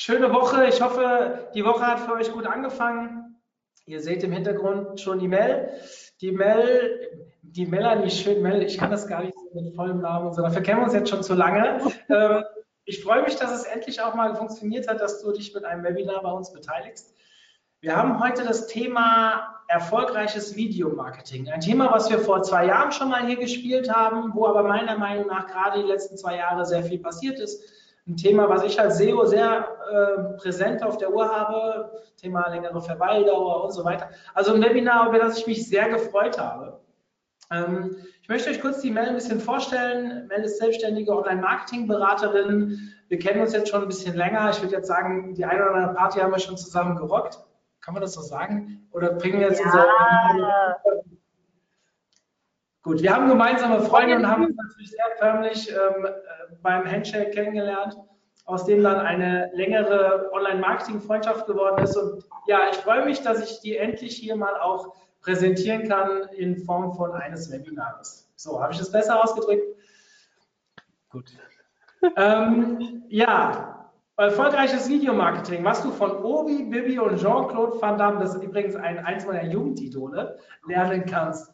schöne Woche. Ich hoffe, die Woche hat für euch gut angefangen. Ihr seht im Hintergrund schon die Mel. Die Mel, die Melanie schön, Mel, ich kann das gar nicht so mit vollem Namen und so, dafür kennen wir uns jetzt schon zu lange. ähm, ich freue mich, dass es endlich auch mal funktioniert hat, dass du dich mit einem Webinar bei uns beteiligst. Wir haben heute das Thema erfolgreiches Videomarketing. Ein Thema, was wir vor zwei Jahren schon mal hier gespielt haben, wo aber meiner Meinung nach gerade die letzten zwei Jahre sehr viel passiert ist. Ein Thema, was ich als SEO sehr äh, präsent auf der Uhr habe. Thema längere Verweildauer und so weiter. Also ein Webinar, über das ich mich sehr gefreut habe. Ähm, ich möchte euch kurz die Mel ein bisschen vorstellen. Mel ist selbstständige Online-Marketing-Beraterin. Wir kennen uns jetzt schon ein bisschen länger. Ich würde jetzt sagen, die eine oder andere Party haben wir schon zusammen gerockt. Kann man das so sagen? Oder bringen wir jetzt ja. unsere. Gut, wir haben gemeinsame Freunde und haben uns natürlich sehr förmlich ähm, äh, beim Handshake kennengelernt, aus dem dann eine längere Online-Marketing-Freundschaft geworden ist. Und ja, ich freue mich, dass ich die endlich hier mal auch präsentieren kann in Form von eines Webinars. So, habe ich das besser ausgedrückt? Gut. ähm, ja, Erfolgreiches Videomarketing, was du von Obi, Bibi und Jean-Claude Van Damme, das ist übrigens ein, eins meiner Jugendidole, lernen kannst.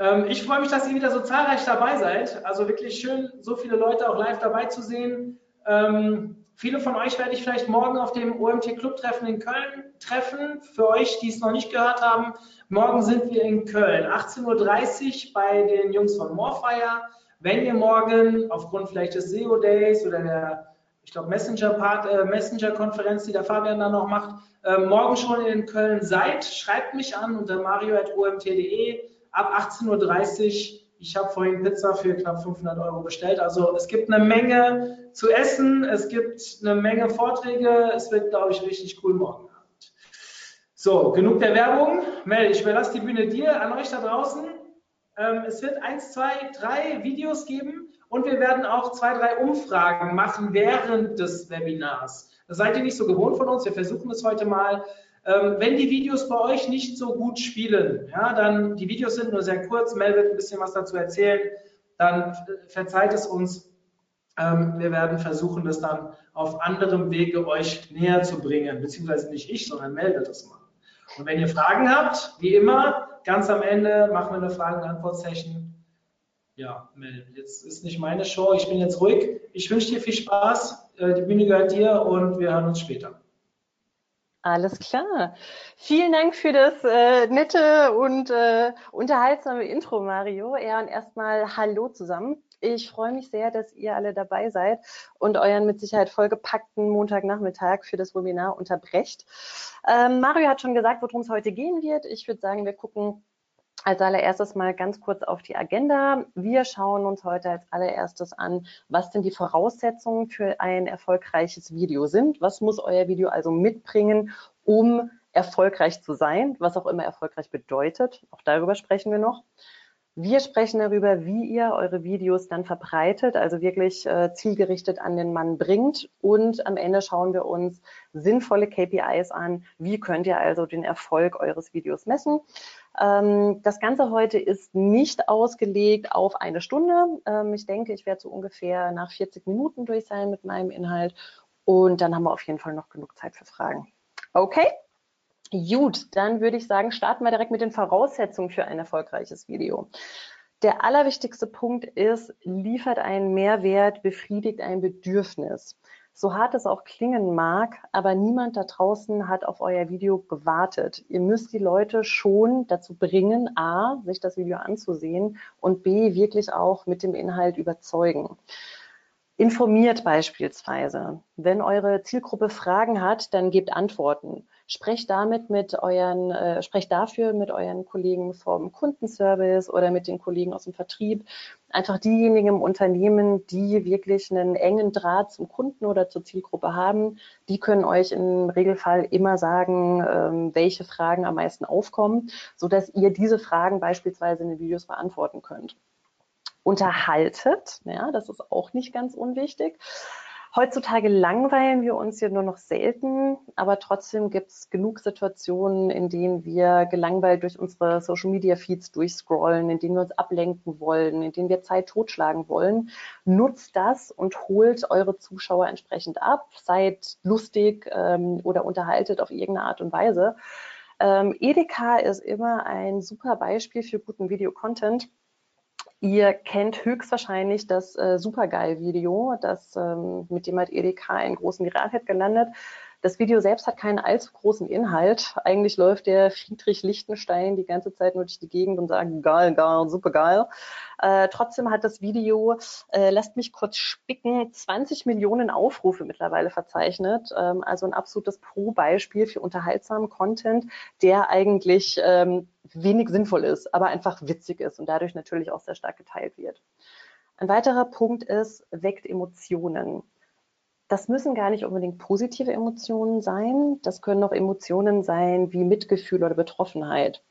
Ähm, ich freue mich, dass ihr wieder so zahlreich dabei seid. Also wirklich schön, so viele Leute auch live dabei zu sehen. Ähm, viele von euch werde ich vielleicht morgen auf dem OMT Club Treffen in Köln treffen. Für euch, die es noch nicht gehört haben, morgen sind wir in Köln. 18.30 Uhr bei den Jungs von Morfire. Wenn ihr morgen aufgrund vielleicht des SEO Days oder der ich glaube, Messenger-Konferenz, äh, Messenger die der Fabian dann noch macht, äh, morgen schon in Köln seid, schreibt mich an unter mario.omt.de ab 18.30 Uhr. Ich habe vorhin Pizza für knapp 500 Euro bestellt. Also es gibt eine Menge zu essen, es gibt eine Menge Vorträge. Es wird, glaube ich, richtig cool morgen Abend. So, genug der Werbung. Mel, ich überlasse die Bühne dir, an euch da draußen. Ähm, es wird eins, zwei, drei Videos geben und wir werden auch zwei, drei Umfragen machen während des Webinars. Das seid ihr nicht so gewohnt von uns. Wir versuchen es heute mal. Ähm, wenn die Videos bei euch nicht so gut spielen, ja, dann die Videos sind nur sehr kurz. Mel wird ein bisschen was dazu erzählen. Dann verzeiht es uns. Ähm, wir werden versuchen, das dann auf anderem Wege euch näher zu bringen, beziehungsweise nicht ich, sondern Mel wird das machen. Und wenn ihr Fragen habt, wie immer, ganz am Ende machen wir eine Fragen-Antwort-Session ja, Mel, jetzt ist nicht meine Show. Ich bin jetzt ruhig. Ich wünsche dir viel Spaß. Äh, die Bühne gehört dir und wir hören uns später. Alles klar. Vielen Dank für das äh, nette und äh, unterhaltsame Intro, Mario. Ja, und erstmal Hallo zusammen. Ich freue mich sehr, dass ihr alle dabei seid und euren mit Sicherheit vollgepackten Montagnachmittag für das Webinar unterbrecht. Ähm, Mario hat schon gesagt, worum es heute gehen wird. Ich würde sagen, wir gucken als allererstes mal ganz kurz auf die Agenda. Wir schauen uns heute als allererstes an, was denn die Voraussetzungen für ein erfolgreiches Video sind. Was muss euer Video also mitbringen, um erfolgreich zu sein, was auch immer erfolgreich bedeutet. Auch darüber sprechen wir noch. Wir sprechen darüber, wie ihr eure Videos dann verbreitet, also wirklich äh, zielgerichtet an den Mann bringt. Und am Ende schauen wir uns sinnvolle KPIs an. Wie könnt ihr also den Erfolg eures Videos messen? Ähm, das Ganze heute ist nicht ausgelegt auf eine Stunde. Ähm, ich denke, ich werde so ungefähr nach 40 Minuten durch sein mit meinem Inhalt. Und dann haben wir auf jeden Fall noch genug Zeit für Fragen. Okay? Gut, dann würde ich sagen, starten wir direkt mit den Voraussetzungen für ein erfolgreiches Video. Der allerwichtigste Punkt ist, liefert einen Mehrwert, befriedigt ein Bedürfnis. So hart es auch klingen mag, aber niemand da draußen hat auf euer Video gewartet. Ihr müsst die Leute schon dazu bringen, a, sich das Video anzusehen und b, wirklich auch mit dem Inhalt überzeugen. Informiert beispielsweise. Wenn eure Zielgruppe Fragen hat, dann gebt Antworten. Sprecht damit mit euren, äh, sprecht dafür mit euren Kollegen vom Kundenservice oder mit den Kollegen aus dem Vertrieb einfach diejenigen im Unternehmen, die wirklich einen engen Draht zum Kunden oder zur Zielgruppe haben, die können euch im Regelfall immer sagen, ähm, welche Fragen am meisten aufkommen, sodass ihr diese Fragen beispielsweise in den Videos beantworten könnt. Unterhaltet, ja, das ist auch nicht ganz unwichtig. Heutzutage langweilen wir uns hier nur noch selten, aber trotzdem gibt es genug Situationen, in denen wir gelangweilt durch unsere Social Media Feeds durchscrollen, in denen wir uns ablenken wollen, in denen wir Zeit totschlagen wollen. Nutzt das und holt eure Zuschauer entsprechend ab. Seid lustig ähm, oder unterhaltet auf irgendeine Art und Weise. Ähm, Edeka ist immer ein super Beispiel für guten Video-Content Ihr kennt höchstwahrscheinlich das äh, Supergeil-Video, das ähm, mit dem hat Edeka einen großen Viralhit gelandet. Das Video selbst hat keinen allzu großen Inhalt. Eigentlich läuft der Friedrich Lichtenstein die ganze Zeit nur durch die Gegend und sagt, geil, geil, super geil. Äh, trotzdem hat das Video, äh, lasst mich kurz spicken, 20 Millionen Aufrufe mittlerweile verzeichnet. Ähm, also ein absolutes Pro-Beispiel für unterhaltsamen Content, der eigentlich ähm, wenig sinnvoll ist, aber einfach witzig ist und dadurch natürlich auch sehr stark geteilt wird. Ein weiterer Punkt ist, weckt Emotionen. Das müssen gar nicht unbedingt positive Emotionen sein. Das können auch Emotionen sein wie Mitgefühl oder Betroffenheit.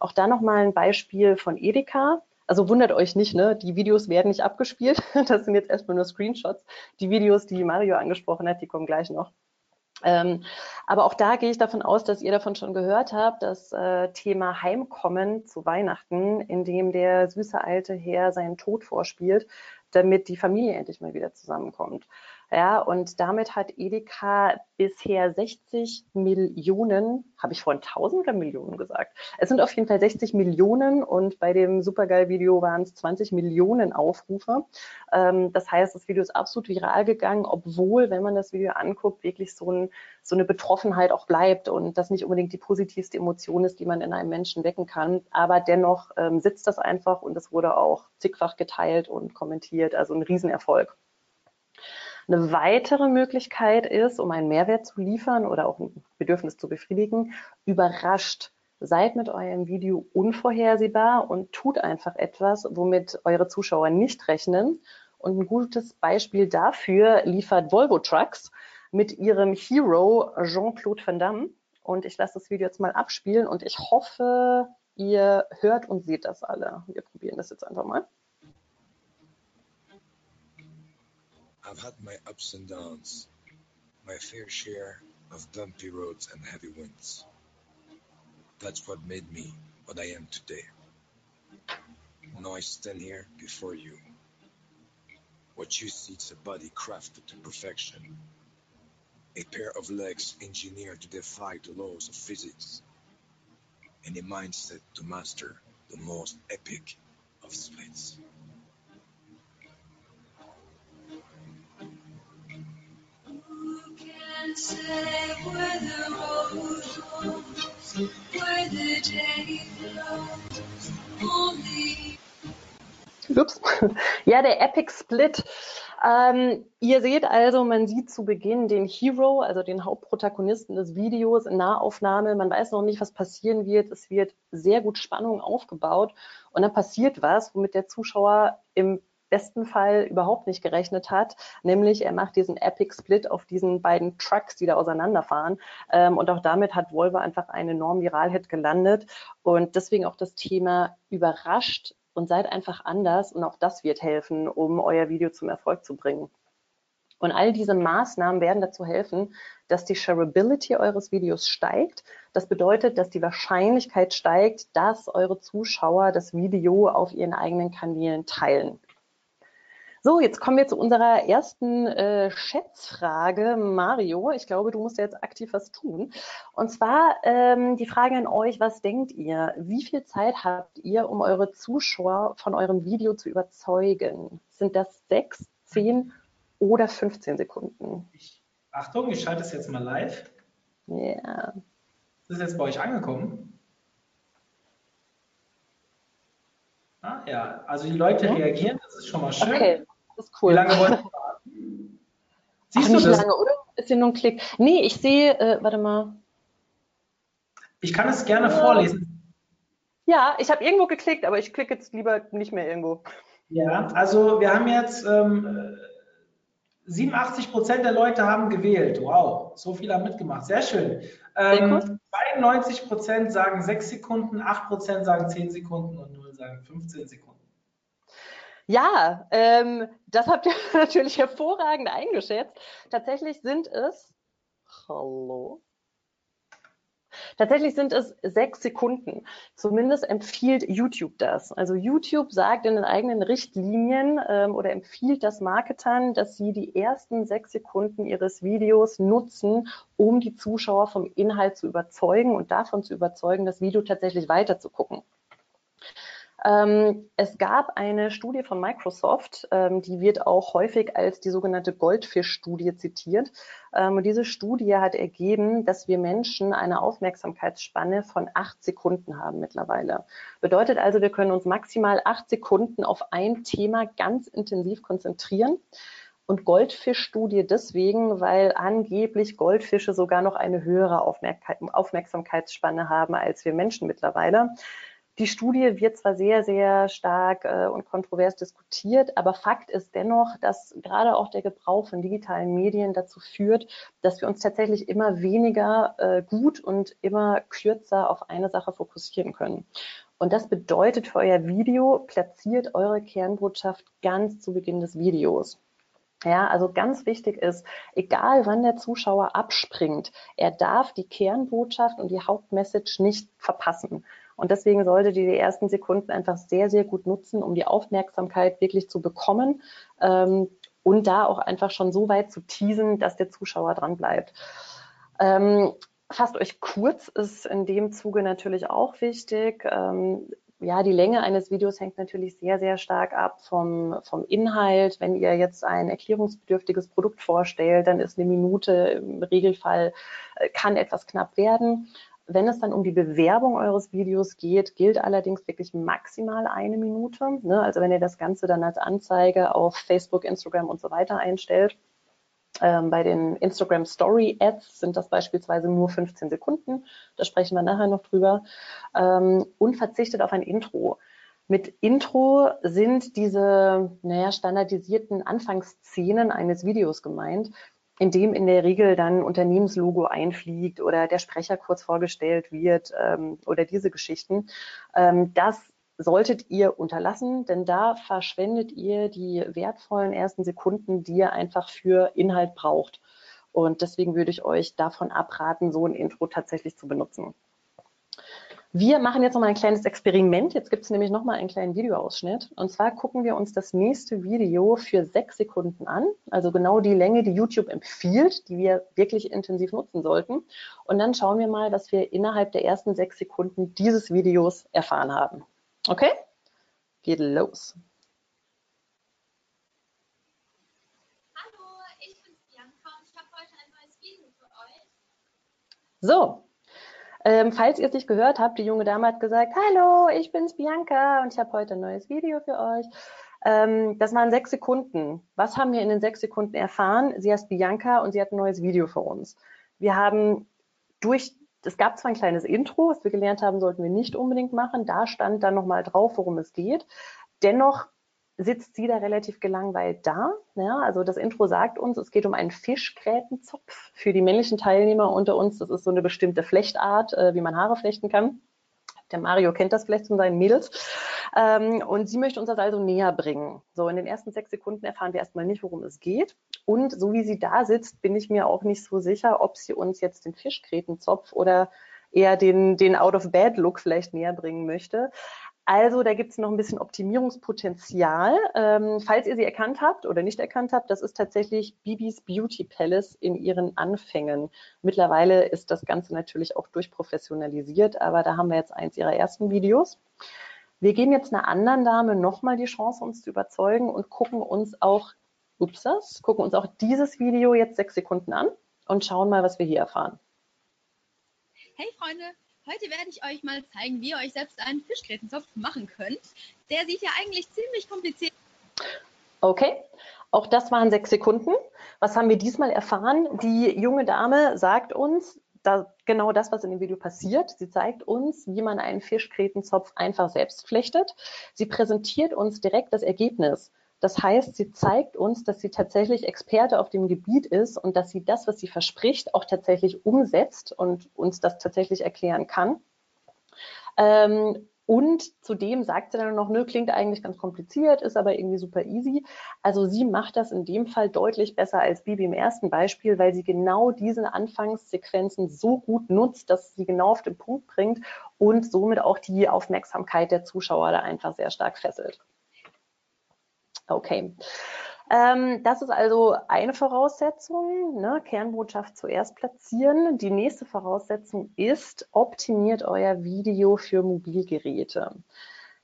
Auch da nochmal ein Beispiel von Edeka. Also wundert euch nicht, ne? die Videos werden nicht abgespielt. Das sind jetzt erstmal nur Screenshots. Die Videos, die Mario angesprochen hat, die kommen gleich noch. Ähm, aber auch da gehe ich davon aus, dass ihr davon schon gehört habt, das äh, Thema Heimkommen zu Weihnachten, in dem der süße alte Herr seinen Tod vorspielt, damit die Familie endlich mal wieder zusammenkommt. Ja, und damit hat Edeka bisher 60 Millionen, habe ich vorhin 1000 oder Millionen gesagt? Es sind auf jeden Fall 60 Millionen und bei dem Supergeil-Video waren es 20 Millionen Aufrufe. Ähm, das heißt, das Video ist absolut viral gegangen, obwohl, wenn man das Video anguckt, wirklich so, ein, so eine Betroffenheit auch bleibt und das nicht unbedingt die positivste Emotion ist, die man in einem Menschen wecken kann. Aber dennoch ähm, sitzt das einfach und es wurde auch zigfach geteilt und kommentiert. Also ein Riesenerfolg. Eine weitere Möglichkeit ist, um einen Mehrwert zu liefern oder auch ein Bedürfnis zu befriedigen, überrascht. Seid mit eurem Video unvorhersehbar und tut einfach etwas, womit eure Zuschauer nicht rechnen. Und ein gutes Beispiel dafür liefert Volvo Trucks mit ihrem Hero Jean-Claude Van Damme. Und ich lasse das Video jetzt mal abspielen und ich hoffe, ihr hört und seht das alle. Wir probieren das jetzt einfach mal. I've had my ups and downs, my fair share of bumpy roads and heavy winds. That's what made me what I am today. Now I stand here before you. What you see is a body crafted to perfection, a pair of legs engineered to defy the laws of physics, and a mindset to master the most epic of splits. Ups. Ja, der Epic Split. Ähm, ihr seht also, man sieht zu Beginn den Hero, also den Hauptprotagonisten des Videos in Nahaufnahme. Man weiß noch nicht, was passieren wird. Es wird sehr gut Spannung aufgebaut und dann passiert was, womit der Zuschauer im besten Fall überhaupt nicht gerechnet hat, nämlich er macht diesen Epic Split auf diesen beiden Trucks, die da auseinanderfahren. Ähm, und auch damit hat Volvo einfach einen enormen Viral-Hit gelandet. Und deswegen auch das Thema überrascht und seid einfach anders. Und auch das wird helfen, um euer Video zum Erfolg zu bringen. Und all diese Maßnahmen werden dazu helfen, dass die Shareability eures Videos steigt. Das bedeutet, dass die Wahrscheinlichkeit steigt, dass eure Zuschauer das Video auf ihren eigenen Kanälen teilen. So, jetzt kommen wir zu unserer ersten äh, Schätzfrage. Mario, ich glaube, du musst jetzt aktiv was tun. Und zwar ähm, die Frage an euch, was denkt ihr? Wie viel Zeit habt ihr, um eure Zuschauer von eurem Video zu überzeugen? Sind das sechs, zehn oder 15 Sekunden? Ich, Achtung, ich schalte es jetzt mal live. Ja. Yeah. Ist jetzt bei euch angekommen? Ah, ja, also die Leute reagieren, das ist schon mal schön. Okay. Das ist cool. Wie lange wollen Sie warten? Siehst Ach, du das? lange, oder? Ist hier nur ein Klick. Nee, ich sehe, äh, warte mal. Ich kann es gerne ja. vorlesen. Ja, ich habe irgendwo geklickt, aber ich klicke jetzt lieber nicht mehr irgendwo. Ja, also wir haben jetzt ähm, 87 Prozent der Leute haben gewählt. Wow, so viele haben mitgemacht. Sehr schön. Ähm, 92 Prozent sagen 6 Sekunden, 8 Prozent sagen 10 Sekunden und 0 sagen 15 Sekunden. Ja, ähm, das habt ihr natürlich hervorragend eingeschätzt. Tatsächlich sind es, hallo, Tatsächlich sind es sechs Sekunden. Zumindest empfiehlt YouTube das. Also YouTube sagt in den eigenen Richtlinien ähm, oder empfiehlt das Marketern, dass sie die ersten sechs Sekunden ihres Videos nutzen, um die Zuschauer vom Inhalt zu überzeugen und davon zu überzeugen, das Video tatsächlich weiter zu gucken. Ähm, es gab eine Studie von Microsoft, ähm, die wird auch häufig als die sogenannte Goldfisch-Studie zitiert. Ähm, und diese Studie hat ergeben, dass wir Menschen eine Aufmerksamkeitsspanne von acht Sekunden haben mittlerweile. Bedeutet also, wir können uns maximal acht Sekunden auf ein Thema ganz intensiv konzentrieren. Und Goldfischstudie deswegen, weil angeblich Goldfische sogar noch eine höhere Aufmerksamkeitsspanne haben als wir Menschen mittlerweile. Die Studie wird zwar sehr, sehr stark äh, und kontrovers diskutiert, aber Fakt ist dennoch, dass gerade auch der Gebrauch von digitalen Medien dazu führt, dass wir uns tatsächlich immer weniger äh, gut und immer kürzer auf eine Sache fokussieren können. Und das bedeutet für euer Video, platziert eure Kernbotschaft ganz zu Beginn des Videos. Ja, also ganz wichtig ist, egal wann der Zuschauer abspringt, er darf die Kernbotschaft und die Hauptmessage nicht verpassen. Und deswegen solltet ihr die ersten Sekunden einfach sehr, sehr gut nutzen, um die Aufmerksamkeit wirklich zu bekommen ähm, und da auch einfach schon so weit zu teasen, dass der Zuschauer dran bleibt. Ähm, fasst euch kurz ist in dem Zuge natürlich auch wichtig. Ähm, ja, die Länge eines Videos hängt natürlich sehr, sehr stark ab vom, vom Inhalt. Wenn ihr jetzt ein erklärungsbedürftiges Produkt vorstellt, dann ist eine Minute im Regelfall, äh, kann etwas knapp werden. Wenn es dann um die Bewerbung eures Videos geht, gilt allerdings wirklich maximal eine Minute. Ne? Also wenn ihr das Ganze dann als Anzeige auf Facebook, Instagram und so weiter einstellt. Ähm, bei den Instagram Story Ads sind das beispielsweise nur 15 Sekunden. Da sprechen wir nachher noch drüber. Ähm, und verzichtet auf ein Intro. Mit Intro sind diese naja, standardisierten Anfangsszenen eines Videos gemeint, in dem in der Regel dann Unternehmenslogo einfliegt oder der Sprecher kurz vorgestellt wird ähm, oder diese Geschichten. Ähm, das solltet ihr unterlassen, denn da verschwendet ihr die wertvollen ersten Sekunden, die ihr einfach für Inhalt braucht. Und deswegen würde ich euch davon abraten, so ein Intro tatsächlich zu benutzen. Wir machen jetzt nochmal ein kleines Experiment. Jetzt gibt es nämlich nochmal einen kleinen Videoausschnitt. Und zwar gucken wir uns das nächste Video für sechs Sekunden an. Also genau die Länge, die YouTube empfiehlt, die wir wirklich intensiv nutzen sollten. Und dann schauen wir mal, was wir innerhalb der ersten sechs Sekunden dieses Videos erfahren haben. Okay? Geht los. Hallo, ich bin Bianca und ich habe heute ein neues Video für euch. So, ähm, falls ihr es nicht gehört habt, die junge Dame hat gesagt, hallo, ich bin's Bianca und ich habe heute ein neues Video für euch. Ähm, das waren sechs Sekunden. Was haben wir in den sechs Sekunden erfahren? Sie heißt Bianca und sie hat ein neues Video für uns. Wir haben durch, es gab zwar ein kleines Intro, was wir gelernt haben, sollten wir nicht unbedingt machen. Da stand dann nochmal drauf, worum es geht. Dennoch sitzt sie da relativ gelangweilt da. Ja, also das Intro sagt uns, es geht um einen Fischgrätenzopf für die männlichen Teilnehmer unter uns. Das ist so eine bestimmte Flechtart, äh, wie man Haare flechten kann. Der Mario kennt das vielleicht von seinen Mädels. Ähm, und sie möchte uns das also näher bringen. So, in den ersten sechs Sekunden erfahren wir erstmal nicht, worum es geht. Und so wie sie da sitzt, bin ich mir auch nicht so sicher, ob sie uns jetzt den Fischgrätenzopf oder eher den, den Out-of-Bed-Look vielleicht näher bringen möchte. Also da gibt es noch ein bisschen Optimierungspotenzial. Ähm, falls ihr sie erkannt habt oder nicht erkannt habt, das ist tatsächlich Bibis Beauty Palace in ihren Anfängen. Mittlerweile ist das Ganze natürlich auch durchprofessionalisiert, aber da haben wir jetzt eins ihrer ersten Videos. Wir geben jetzt einer anderen Dame nochmal die Chance, uns zu überzeugen und gucken uns auch, upsas, gucken uns auch dieses Video jetzt sechs Sekunden an und schauen mal, was wir hier erfahren. Hey Freunde, Heute werde ich euch mal zeigen, wie ihr euch selbst einen Fischgrätenzopf machen könnt. Der sieht ja eigentlich ziemlich kompliziert. Okay, auch das waren sechs Sekunden. Was haben wir diesmal erfahren? Die junge Dame sagt uns, da, genau das, was in dem Video passiert. Sie zeigt uns, wie man einen Fischgrätenzopf einfach selbst flechtet. Sie präsentiert uns direkt das Ergebnis. Das heißt, sie zeigt uns, dass sie tatsächlich Experte auf dem Gebiet ist und dass sie das, was sie verspricht, auch tatsächlich umsetzt und uns das tatsächlich erklären kann. Ähm, und zudem sagt sie dann noch, nö, klingt eigentlich ganz kompliziert, ist aber irgendwie super easy. Also sie macht das in dem Fall deutlich besser als Bibi im ersten Beispiel, weil sie genau diese Anfangssequenzen so gut nutzt, dass sie genau auf den Punkt bringt und somit auch die Aufmerksamkeit der Zuschauer da einfach sehr stark fesselt. Okay. Ähm, das ist also eine Voraussetzung, ne? Kernbotschaft zuerst platzieren. Die nächste Voraussetzung ist, optimiert euer Video für Mobilgeräte.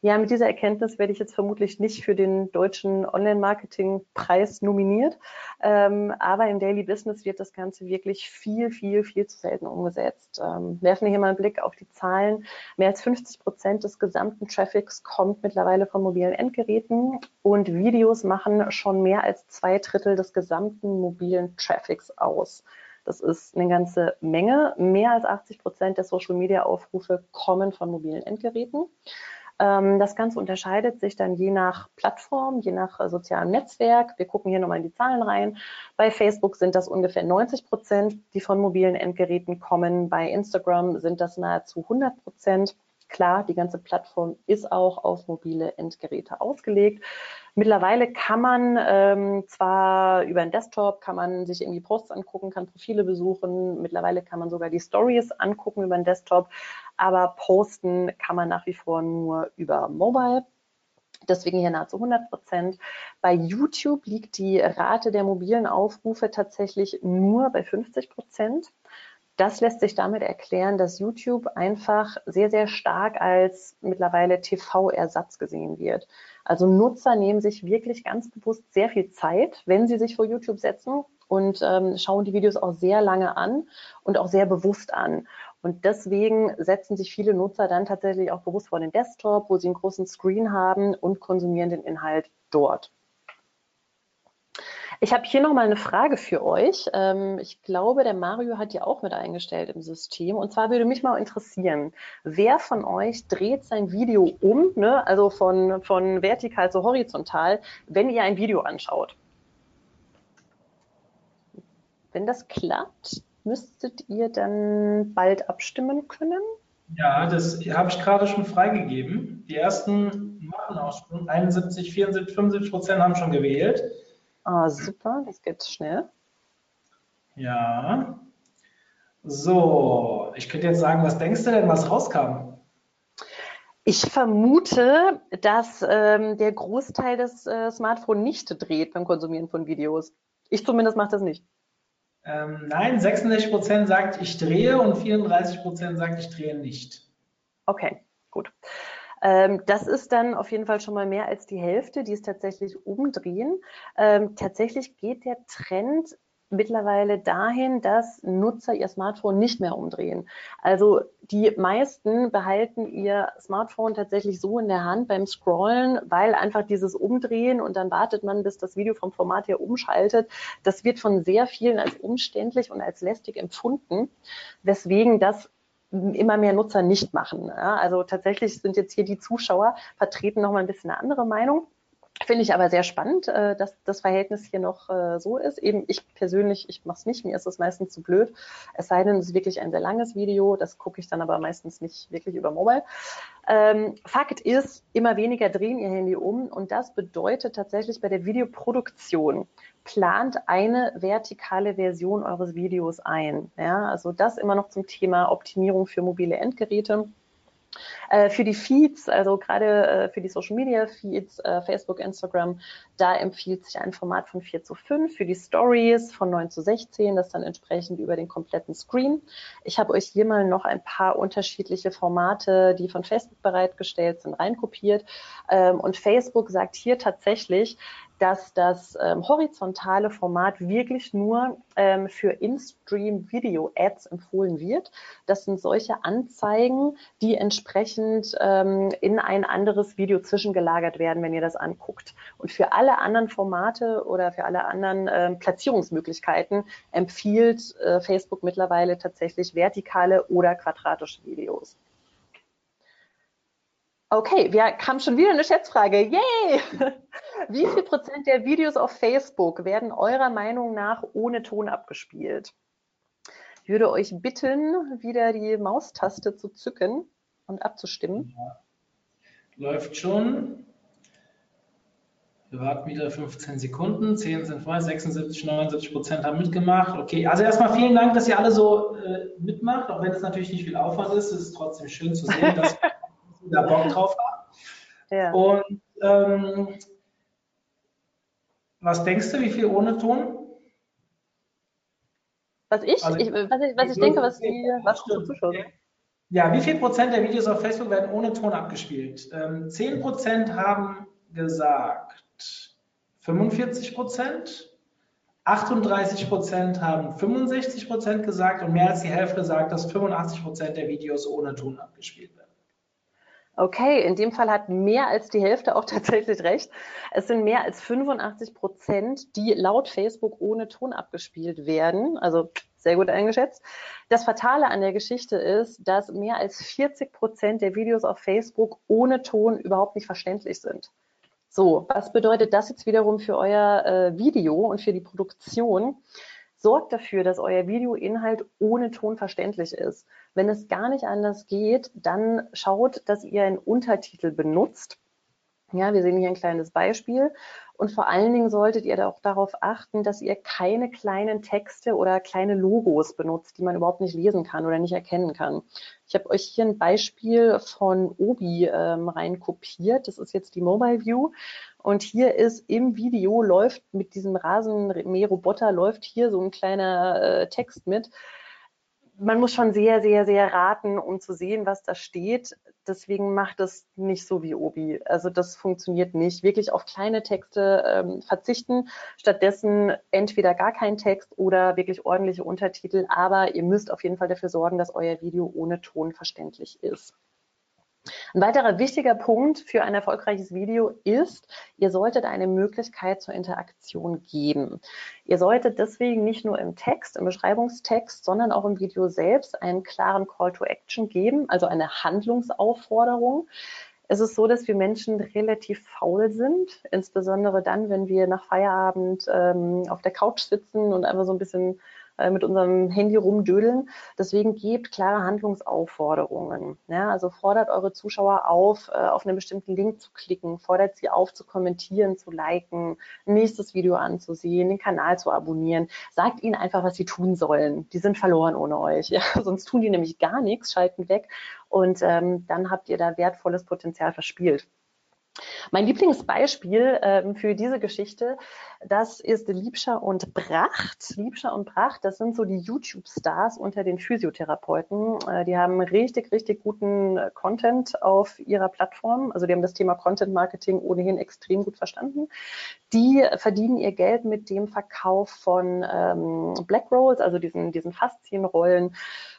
Ja, mit dieser Erkenntnis werde ich jetzt vermutlich nicht für den deutschen Online-Marketing-Preis nominiert, ähm, aber im Daily Business wird das Ganze wirklich viel, viel, viel zu selten umgesetzt. Ähm, werfen wir hier mal einen Blick auf die Zahlen. Mehr als 50 Prozent des gesamten Traffics kommt mittlerweile von mobilen Endgeräten und Videos machen schon mehr als zwei Drittel des gesamten mobilen Traffics aus. Das ist eine ganze Menge. Mehr als 80 Prozent der Social-Media-Aufrufe kommen von mobilen Endgeräten. Ähm, das Ganze unterscheidet sich dann je nach Plattform, je nach äh, sozialem Netzwerk. Wir gucken hier nochmal in die Zahlen rein. Bei Facebook sind das ungefähr 90 Prozent, die von mobilen Endgeräten kommen. Bei Instagram sind das nahezu 100 Prozent. Klar, die ganze Plattform ist auch auf mobile Endgeräte ausgelegt. Mittlerweile kann man ähm, zwar über den Desktop, kann man sich irgendwie Posts angucken, kann Profile besuchen. Mittlerweile kann man sogar die Stories angucken über den Desktop, aber posten kann man nach wie vor nur über Mobile. Deswegen hier nahezu 100 Prozent. Bei YouTube liegt die Rate der mobilen Aufrufe tatsächlich nur bei 50 Prozent. Das lässt sich damit erklären, dass YouTube einfach sehr, sehr stark als mittlerweile TV-Ersatz gesehen wird. Also Nutzer nehmen sich wirklich ganz bewusst sehr viel Zeit, wenn sie sich vor YouTube setzen und ähm, schauen die Videos auch sehr lange an und auch sehr bewusst an. Und deswegen setzen sich viele Nutzer dann tatsächlich auch bewusst vor den Desktop, wo sie einen großen Screen haben und konsumieren den Inhalt dort. Ich habe hier nochmal eine Frage für euch. Ähm, ich glaube, der Mario hat die auch mit eingestellt im System. Und zwar würde mich mal interessieren, wer von euch dreht sein Video um, ne? also von, von vertikal zu horizontal, wenn ihr ein Video anschaut? Wenn das klappt, müsstet ihr dann bald abstimmen können. Ja, das habe ich gerade schon freigegeben. Die ersten machen auch schon. 71, 74, 75 Prozent haben schon gewählt. Ah, super, das geht schnell. Ja. So, ich könnte jetzt sagen, was denkst du denn, was rauskam? Ich vermute, dass ähm, der Großteil des äh, Smartphone nicht dreht beim Konsumieren von Videos. Ich zumindest mache das nicht. Ähm, nein, 66% sagt, ich drehe und 34% sagt, ich drehe nicht. Okay, gut. Ähm, das ist dann auf jeden Fall schon mal mehr als die Hälfte, die es tatsächlich umdrehen. Ähm, tatsächlich geht der Trend mittlerweile dahin, dass Nutzer ihr Smartphone nicht mehr umdrehen. Also die meisten behalten ihr Smartphone tatsächlich so in der Hand beim Scrollen, weil einfach dieses Umdrehen und dann wartet man, bis das Video vom Format her umschaltet. Das wird von sehr vielen als umständlich und als lästig empfunden, weswegen das immer mehr Nutzer nicht machen. Ja, also tatsächlich sind jetzt hier die Zuschauer vertreten noch mal ein bisschen eine andere Meinung. Finde ich aber sehr spannend, äh, dass das Verhältnis hier noch äh, so ist. Eben ich persönlich, ich mache es nicht, mir ist es meistens zu blöd. Es sei denn, es ist wirklich ein sehr langes Video, das gucke ich dann aber meistens nicht wirklich über Mobile. Ähm, Fakt ist, immer weniger drehen ihr Handy um und das bedeutet tatsächlich bei der Videoproduktion, plant eine vertikale Version eures Videos ein. Ja, also das immer noch zum Thema Optimierung für mobile Endgeräte. Äh, für die Feeds, also gerade äh, für die Social Media Feeds, äh, Facebook, Instagram, da empfiehlt sich ein Format von 4 zu 5. Für die Stories von 9 zu 16, das dann entsprechend über den kompletten Screen. Ich habe euch hier mal noch ein paar unterschiedliche Formate, die von Facebook bereitgestellt sind, reinkopiert. Ähm, und Facebook sagt hier tatsächlich, dass das ähm, horizontale Format wirklich nur ähm, für In-Stream-Video-Ads empfohlen wird. Das sind solche Anzeigen, die entsprechend ähm, in ein anderes Video zwischengelagert werden, wenn ihr das anguckt. Und für alle anderen Formate oder für alle anderen ähm, Platzierungsmöglichkeiten empfiehlt äh, Facebook mittlerweile tatsächlich vertikale oder quadratische Videos. Okay, wir haben schon wieder eine Schätzfrage. Yay! Wie viel Prozent der Videos auf Facebook werden eurer Meinung nach ohne Ton abgespielt? Ich würde euch bitten, wieder die Maustaste zu zücken und abzustimmen. Läuft schon. Wir warten wieder 15 Sekunden. 10 sind vorbei, 76, 79 Prozent haben mitgemacht. Okay, also erstmal vielen Dank, dass ihr alle so äh, mitmacht, auch wenn es natürlich nicht viel Aufwand ist. Es ist trotzdem schön zu sehen, dass da Bock drauf hat. Ja. Und ähm, was denkst du, wie viel ohne Ton? Was ich, also, ich was ich, was ich denke, was die was Zuschauer. Ja, wie viel Prozent der Videos auf Facebook werden ohne Ton abgespielt? Ähm, 10 Prozent haben gesagt 45 Prozent, 38 Prozent haben 65 Prozent gesagt und mehr als die Hälfte gesagt, dass 85 Prozent der Videos ohne Ton abgespielt werden. Okay, in dem Fall hat mehr als die Hälfte auch tatsächlich recht. Es sind mehr als 85 Prozent, die laut Facebook ohne Ton abgespielt werden. Also sehr gut eingeschätzt. Das Fatale an der Geschichte ist, dass mehr als 40 Prozent der Videos auf Facebook ohne Ton überhaupt nicht verständlich sind. So, was bedeutet das jetzt wiederum für euer äh, Video und für die Produktion? Sorgt dafür, dass euer Videoinhalt ohne Ton verständlich ist. Wenn es gar nicht anders geht, dann schaut, dass ihr einen Untertitel benutzt. Ja, wir sehen hier ein kleines Beispiel. Und vor allen Dingen solltet ihr auch darauf achten, dass ihr keine kleinen Texte oder kleine Logos benutzt, die man überhaupt nicht lesen kann oder nicht erkennen kann. Ich habe euch hier ein Beispiel von Obi ähm, rein kopiert. Das ist jetzt die Mobile View. Und hier ist im Video läuft mit diesem Rasenmäherroboter läuft hier so ein kleiner äh, Text mit. Man muss schon sehr, sehr, sehr raten, um zu sehen, was da steht. Deswegen macht es nicht so wie Obi. Also das funktioniert nicht. Wirklich auf kleine Texte ähm, verzichten. Stattdessen entweder gar kein Text oder wirklich ordentliche Untertitel. Aber ihr müsst auf jeden Fall dafür sorgen, dass euer Video ohne Ton verständlich ist. Ein weiterer wichtiger Punkt für ein erfolgreiches Video ist, ihr solltet eine Möglichkeit zur Interaktion geben. Ihr solltet deswegen nicht nur im Text, im Beschreibungstext, sondern auch im Video selbst einen klaren Call to Action geben, also eine Handlungsaufforderung. Es ist so, dass wir Menschen relativ faul sind, insbesondere dann, wenn wir nach Feierabend ähm, auf der Couch sitzen und einfach so ein bisschen äh, mit unserem Handy rumdödeln. Deswegen gebt klare Handlungsaufforderungen. Ja, also fordert eure Zuschauer auf, äh, auf einen bestimmten Link zu klicken, fordert sie auf zu kommentieren, zu liken, nächstes Video anzusehen, den Kanal zu abonnieren. Sagt ihnen einfach, was sie tun sollen. Die sind verloren ohne euch. Ja? Sonst tun die nämlich gar nichts, schalten weg und ähm, dann habt ihr da wertvolles Potenzial verspielt. Mein Lieblingsbeispiel ähm, für diese Geschichte, das ist Liebscher und Bracht. Liebscher und Bracht, das sind so die YouTube-Stars unter den Physiotherapeuten. Äh, die haben richtig, richtig guten äh, Content auf ihrer Plattform. Also die haben das Thema Content Marketing ohnehin extrem gut verstanden. Die verdienen ihr Geld mit dem Verkauf von ähm, Black Rolls, also diesen, diesen Faszienrollen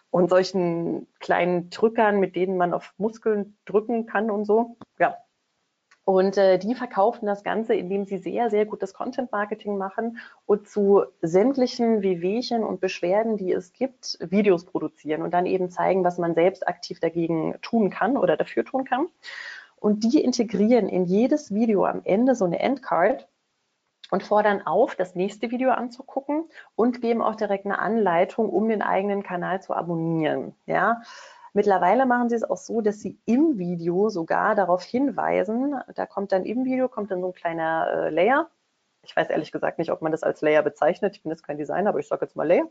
und solchen kleinen Drückern, mit denen man auf Muskeln drücken kann und so. Ja, und äh, die verkaufen das Ganze, indem sie sehr, sehr gutes Content-Marketing machen und zu sämtlichen Wehwehchen und Beschwerden, die es gibt, Videos produzieren und dann eben zeigen, was man selbst aktiv dagegen tun kann oder dafür tun kann. Und die integrieren in jedes Video am Ende so eine Endcard und fordern auf, das nächste Video anzugucken und geben auch direkt eine Anleitung, um den eigenen Kanal zu abonnieren. Ja, Mittlerweile machen sie es auch so, dass sie im Video sogar darauf hinweisen, da kommt dann im Video, kommt dann so ein kleiner äh, Layer. Ich weiß ehrlich gesagt nicht, ob man das als Layer bezeichnet. Ich bin jetzt kein Designer, aber ich sage jetzt mal Layer.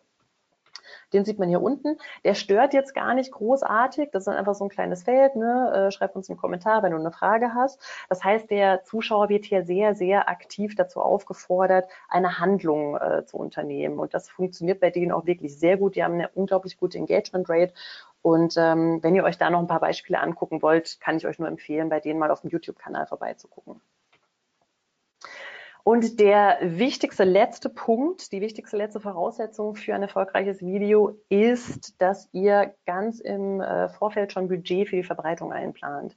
Den sieht man hier unten. Der stört jetzt gar nicht großartig. Das ist einfach so ein kleines Feld. Ne? Äh, schreib uns einen Kommentar, wenn du eine Frage hast. Das heißt, der Zuschauer wird hier sehr, sehr aktiv dazu aufgefordert, eine Handlung äh, zu unternehmen. Und das funktioniert bei denen auch wirklich sehr gut. Die haben eine unglaublich gute Engagement Rate und ähm, wenn ihr euch da noch ein paar Beispiele angucken wollt, kann ich euch nur empfehlen, bei denen mal auf dem YouTube-Kanal vorbeizugucken. Und der wichtigste letzte Punkt, die wichtigste letzte Voraussetzung für ein erfolgreiches Video ist, dass ihr ganz im äh, Vorfeld schon Budget für die Verbreitung einplant.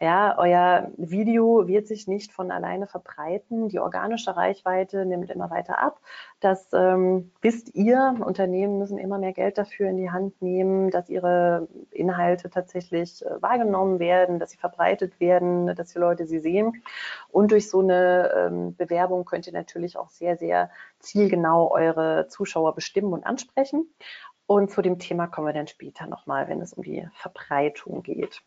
Ja, euer Video wird sich nicht von alleine verbreiten. Die organische Reichweite nimmt immer weiter ab. Das ähm, wisst ihr. Unternehmen müssen immer mehr Geld dafür in die Hand nehmen, dass ihre Inhalte tatsächlich äh, wahrgenommen werden, dass sie verbreitet werden, dass die Leute sie sehen. Und durch so eine ähm, Bewerbung könnt ihr natürlich auch sehr, sehr zielgenau eure Zuschauer bestimmen und ansprechen. Und zu dem Thema kommen wir dann später nochmal, wenn es um die Verbreitung geht.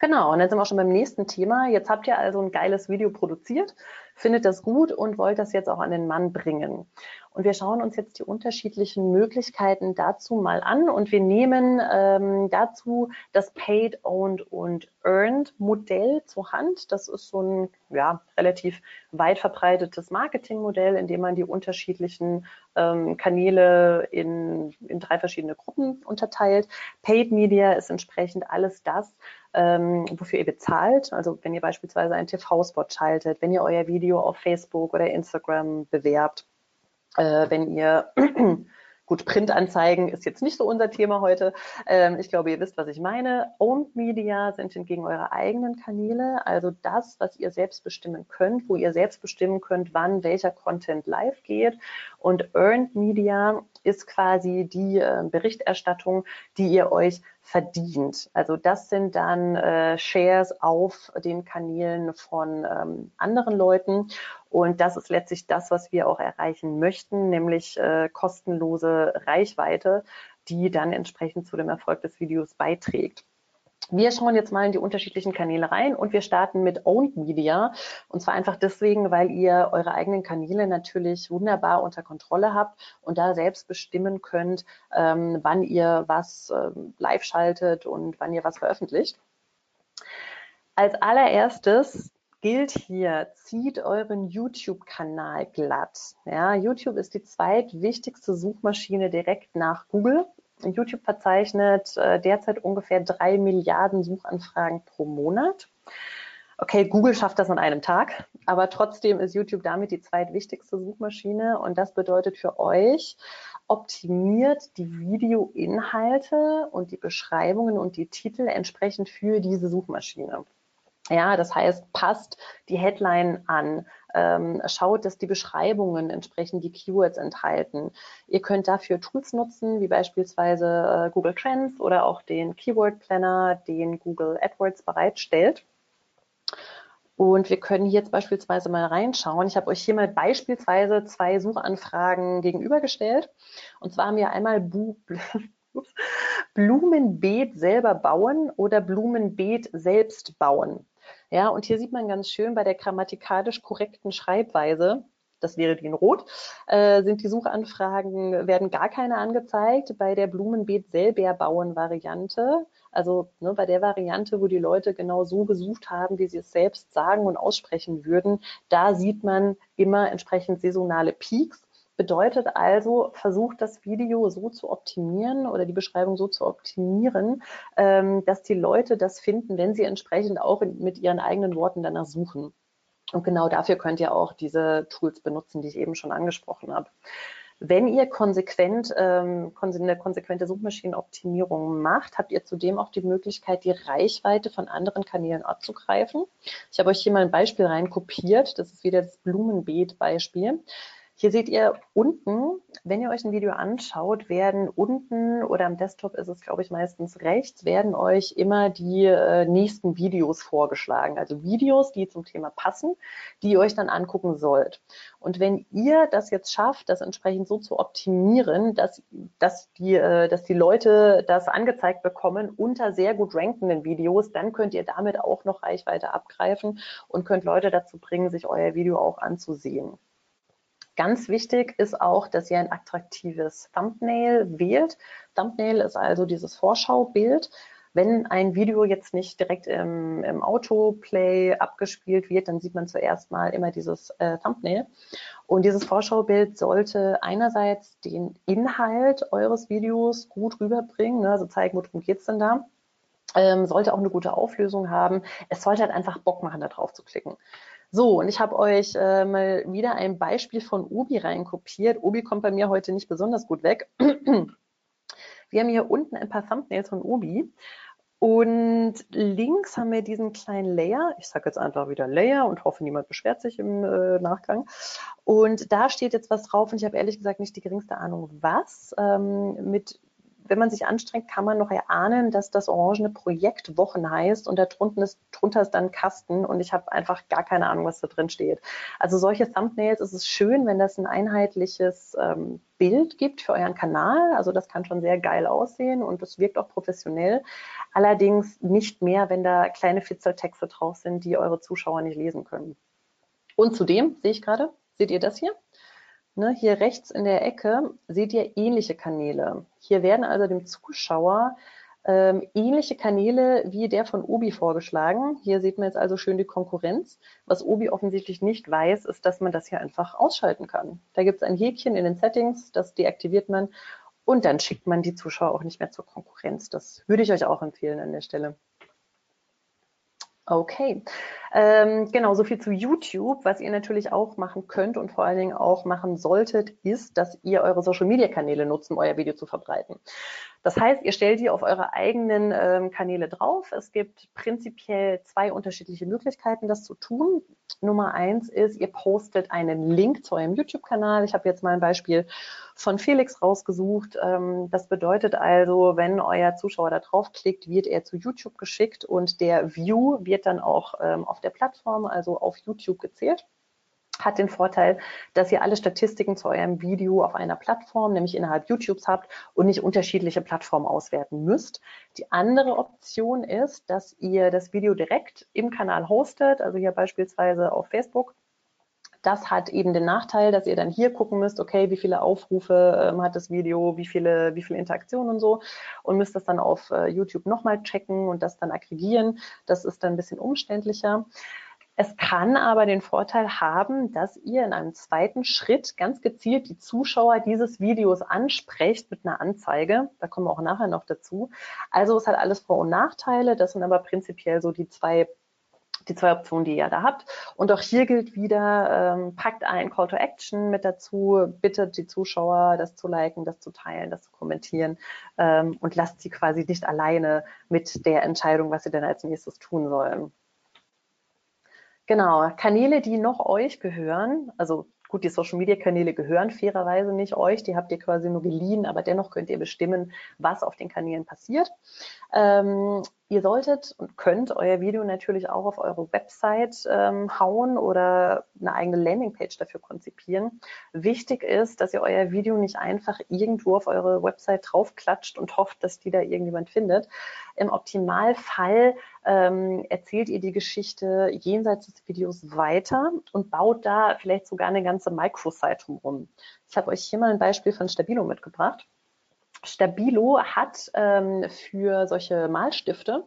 Genau, und dann sind wir schon beim nächsten Thema. Jetzt habt ihr also ein geiles Video produziert, findet das gut und wollt das jetzt auch an den Mann bringen. Und wir schauen uns jetzt die unterschiedlichen Möglichkeiten dazu mal an und wir nehmen ähm, dazu das Paid, Owned und Earned Modell zur Hand. Das ist so ein ja, relativ weit verbreitetes Marketingmodell, in dem man die unterschiedlichen ähm, Kanäle in, in drei verschiedene Gruppen unterteilt. Paid Media ist entsprechend alles das, ähm, wofür ihr bezahlt. Also wenn ihr beispielsweise einen TV-Spot schaltet, wenn ihr euer Video auf Facebook oder Instagram bewerbt, äh, wenn ihr Gut, Printanzeigen ist jetzt nicht so unser Thema heute. Ähm, ich glaube, ihr wisst, was ich meine. Owned Media sind hingegen eure eigenen Kanäle, also das, was ihr selbst bestimmen könnt, wo ihr selbst bestimmen könnt, wann welcher Content live geht. Und Earned Media ist quasi die äh, Berichterstattung, die ihr euch verdient. Also das sind dann äh, Shares auf den Kanälen von ähm, anderen Leuten. Und das ist letztlich das, was wir auch erreichen möchten, nämlich äh, kostenlose Reichweite, die dann entsprechend zu dem Erfolg des Videos beiträgt. Wir schauen jetzt mal in die unterschiedlichen Kanäle rein und wir starten mit Owned Media. Und zwar einfach deswegen, weil ihr eure eigenen Kanäle natürlich wunderbar unter Kontrolle habt und da selbst bestimmen könnt, ähm, wann ihr was ähm, live schaltet und wann ihr was veröffentlicht. Als allererstes gilt hier, zieht euren YouTube-Kanal glatt. Ja, YouTube ist die zweitwichtigste Suchmaschine direkt nach Google YouTube verzeichnet äh, derzeit ungefähr drei Milliarden Suchanfragen pro Monat. Okay, Google schafft das an einem Tag, aber trotzdem ist YouTube damit die zweitwichtigste Suchmaschine und das bedeutet für euch, optimiert die Videoinhalte und die Beschreibungen und die Titel entsprechend für diese Suchmaschine. Ja, das heißt, passt die Headline an, ähm, schaut, dass die Beschreibungen entsprechend die Keywords enthalten. Ihr könnt dafür Tools nutzen, wie beispielsweise äh, Google Trends oder auch den Keyword Planner, den Google AdWords bereitstellt. Und wir können hier jetzt beispielsweise mal reinschauen. Ich habe euch hier mal beispielsweise zwei Suchanfragen gegenübergestellt. Und zwar haben wir einmal Bu Blumenbeet selber bauen oder Blumenbeet selbst bauen. Ja, und hier sieht man ganz schön bei der grammatikalisch korrekten Schreibweise, das wäre die in Rot, äh, sind die Suchanfragen, werden gar keine angezeigt. Bei der Blumenbeet selber bauen Variante, also ne, bei der Variante, wo die Leute genau so gesucht haben, wie sie es selbst sagen und aussprechen würden, da sieht man immer entsprechend saisonale Peaks. Bedeutet also, versucht das Video so zu optimieren oder die Beschreibung so zu optimieren, ähm, dass die Leute das finden, wenn sie entsprechend auch mit ihren eigenen Worten danach suchen. Und genau dafür könnt ihr auch diese Tools benutzen, die ich eben schon angesprochen habe. Wenn ihr konsequent ähm, eine konsequente Suchmaschinenoptimierung macht, habt ihr zudem auch die Möglichkeit, die Reichweite von anderen Kanälen abzugreifen. Ich habe euch hier mal ein Beispiel rein kopiert. Das ist wieder das Blumenbeet-Beispiel. Hier seht ihr unten, wenn ihr euch ein Video anschaut, werden unten oder am Desktop ist es, glaube ich, meistens rechts, werden euch immer die äh, nächsten Videos vorgeschlagen. Also Videos, die zum Thema passen, die ihr euch dann angucken sollt. Und wenn ihr das jetzt schafft, das entsprechend so zu optimieren, dass, dass, die, äh, dass die Leute das angezeigt bekommen unter sehr gut rankenden Videos, dann könnt ihr damit auch noch Reichweite abgreifen und könnt Leute dazu bringen, sich euer Video auch anzusehen. Ganz wichtig ist auch, dass ihr ein attraktives Thumbnail wählt. Thumbnail ist also dieses Vorschaubild. Wenn ein Video jetzt nicht direkt im, im Autoplay abgespielt wird, dann sieht man zuerst mal immer dieses äh, Thumbnail. Und dieses Vorschaubild sollte einerseits den Inhalt eures Videos gut rüberbringen, ne, also zeigen, worum geht's denn da. Ähm, sollte auch eine gute Auflösung haben. Es sollte halt einfach Bock machen, da drauf zu klicken. So, und ich habe euch äh, mal wieder ein Beispiel von Obi reinkopiert. Obi kommt bei mir heute nicht besonders gut weg. Wir haben hier unten ein paar Thumbnails von Obi. Und links haben wir diesen kleinen Layer. Ich sage jetzt einfach wieder Layer und hoffe, niemand beschwert sich im äh, Nachgang. Und da steht jetzt was drauf und ich habe ehrlich gesagt nicht die geringste Ahnung, was. Ähm, mit wenn man sich anstrengt, kann man noch erahnen, dass das orangene Projekt Wochen heißt und da drunten ist, drunter ist dann Kasten und ich habe einfach gar keine Ahnung, was da drin steht. Also solche Thumbnails ist es schön, wenn das ein einheitliches ähm, Bild gibt für euren Kanal. Also das kann schon sehr geil aussehen und es wirkt auch professionell. Allerdings nicht mehr, wenn da kleine Fitzeltexte drauf sind, die eure Zuschauer nicht lesen können. Und zudem sehe ich gerade, seht ihr das hier? Ne, hier rechts in der Ecke seht ihr ähnliche Kanäle. Hier werden also dem Zuschauer ähm, ähnliche Kanäle wie der von Obi vorgeschlagen. Hier sieht man jetzt also schön die Konkurrenz. Was Obi offensichtlich nicht weiß, ist, dass man das hier einfach ausschalten kann. Da gibt es ein Häkchen in den Settings, das deaktiviert man und dann schickt man die Zuschauer auch nicht mehr zur Konkurrenz. Das würde ich euch auch empfehlen an der Stelle. Okay, ähm, genau, so viel zu YouTube. Was ihr natürlich auch machen könnt und vor allen Dingen auch machen solltet, ist, dass ihr eure Social-Media-Kanäle nutzt, um euer Video zu verbreiten. Das heißt, ihr stellt die auf eure eigenen ähm, Kanäle drauf. Es gibt prinzipiell zwei unterschiedliche Möglichkeiten, das zu tun. Nummer eins ist, ihr postet einen Link zu eurem YouTube-Kanal. Ich habe jetzt mal ein Beispiel von Felix rausgesucht. Ähm, das bedeutet also, wenn euer Zuschauer da draufklickt, wird er zu YouTube geschickt und der View wird dann auch ähm, auf der Plattform, also auf YouTube gezählt hat den Vorteil, dass ihr alle Statistiken zu eurem Video auf einer Plattform, nämlich innerhalb YouTubes habt und nicht unterschiedliche Plattformen auswerten müsst. Die andere Option ist, dass ihr das Video direkt im Kanal hostet, also hier beispielsweise auf Facebook. Das hat eben den Nachteil, dass ihr dann hier gucken müsst, okay, wie viele Aufrufe ähm, hat das Video, wie viele, wie viele Interaktionen und so und müsst das dann auf äh, YouTube nochmal checken und das dann aggregieren. Das ist dann ein bisschen umständlicher. Es kann aber den Vorteil haben, dass ihr in einem zweiten Schritt ganz gezielt die Zuschauer dieses Videos ansprecht mit einer Anzeige. Da kommen wir auch nachher noch dazu. Also es hat alles Vor- und Nachteile. Das sind aber prinzipiell so die zwei die zwei Optionen, die ihr da habt. Und auch hier gilt wieder, ähm, packt ein Call to Action mit dazu, bittet die Zuschauer, das zu liken, das zu teilen, das zu kommentieren ähm, und lasst sie quasi nicht alleine mit der Entscheidung, was sie denn als nächstes tun sollen. Genau, Kanäle, die noch euch gehören, also gut, die Social Media Kanäle gehören fairerweise nicht euch, die habt ihr quasi nur geliehen, aber dennoch könnt ihr bestimmen, was auf den Kanälen passiert. Ähm, ihr solltet und könnt euer Video natürlich auch auf eure Website ähm, hauen oder eine eigene Landingpage dafür konzipieren. Wichtig ist, dass ihr euer Video nicht einfach irgendwo auf eure Website draufklatscht und hofft, dass die da irgendjemand findet. Im Optimalfall ähm, erzählt ihr die Geschichte jenseits des Videos weiter und baut da vielleicht sogar eine ganze Microsite drumherum. Ich habe euch hier mal ein Beispiel von Stabilo mitgebracht. Stabilo hat ähm, für solche Malstifte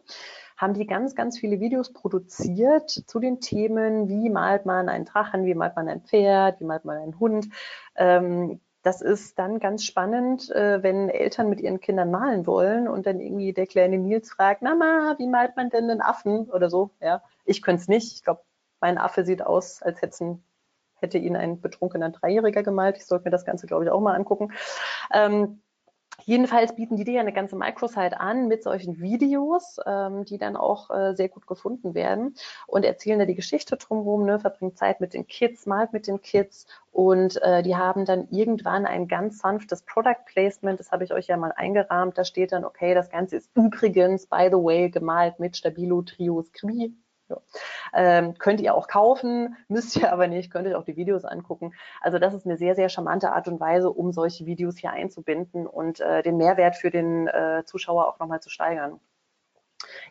haben die ganz, ganz viele Videos produziert zu den Themen, wie malt man einen Drachen, wie malt man ein Pferd, wie malt man einen Hund. Ähm, das ist dann ganz spannend, äh, wenn Eltern mit ihren Kindern malen wollen und dann irgendwie der kleine Nils fragt, Mama, wie malt man denn einen Affen oder so. Ja, ich könnte es nicht. Ich glaube, mein Affe sieht aus, als hätten, hätte ihn ein betrunkener Dreijähriger gemalt. Ich sollte mir das Ganze, glaube ich, auch mal angucken. Ähm, Jedenfalls bieten die dir eine ganze Microsite an mit solchen Videos, ähm, die dann auch äh, sehr gut gefunden werden und erzählen da die Geschichte drumherum, ne, verbringt Zeit mit den Kids, malt mit den Kids und äh, die haben dann irgendwann ein ganz sanftes Product Placement, das habe ich euch ja mal eingerahmt, da steht dann, okay, das Ganze ist übrigens, by the way, gemalt mit Stabilo Trio Scribi, ja. Ähm, könnt ihr auch kaufen, müsst ihr aber nicht, könnt ihr auch die Videos angucken. Also das ist eine sehr, sehr charmante Art und Weise, um solche Videos hier einzubinden und äh, den Mehrwert für den äh, Zuschauer auch nochmal zu steigern.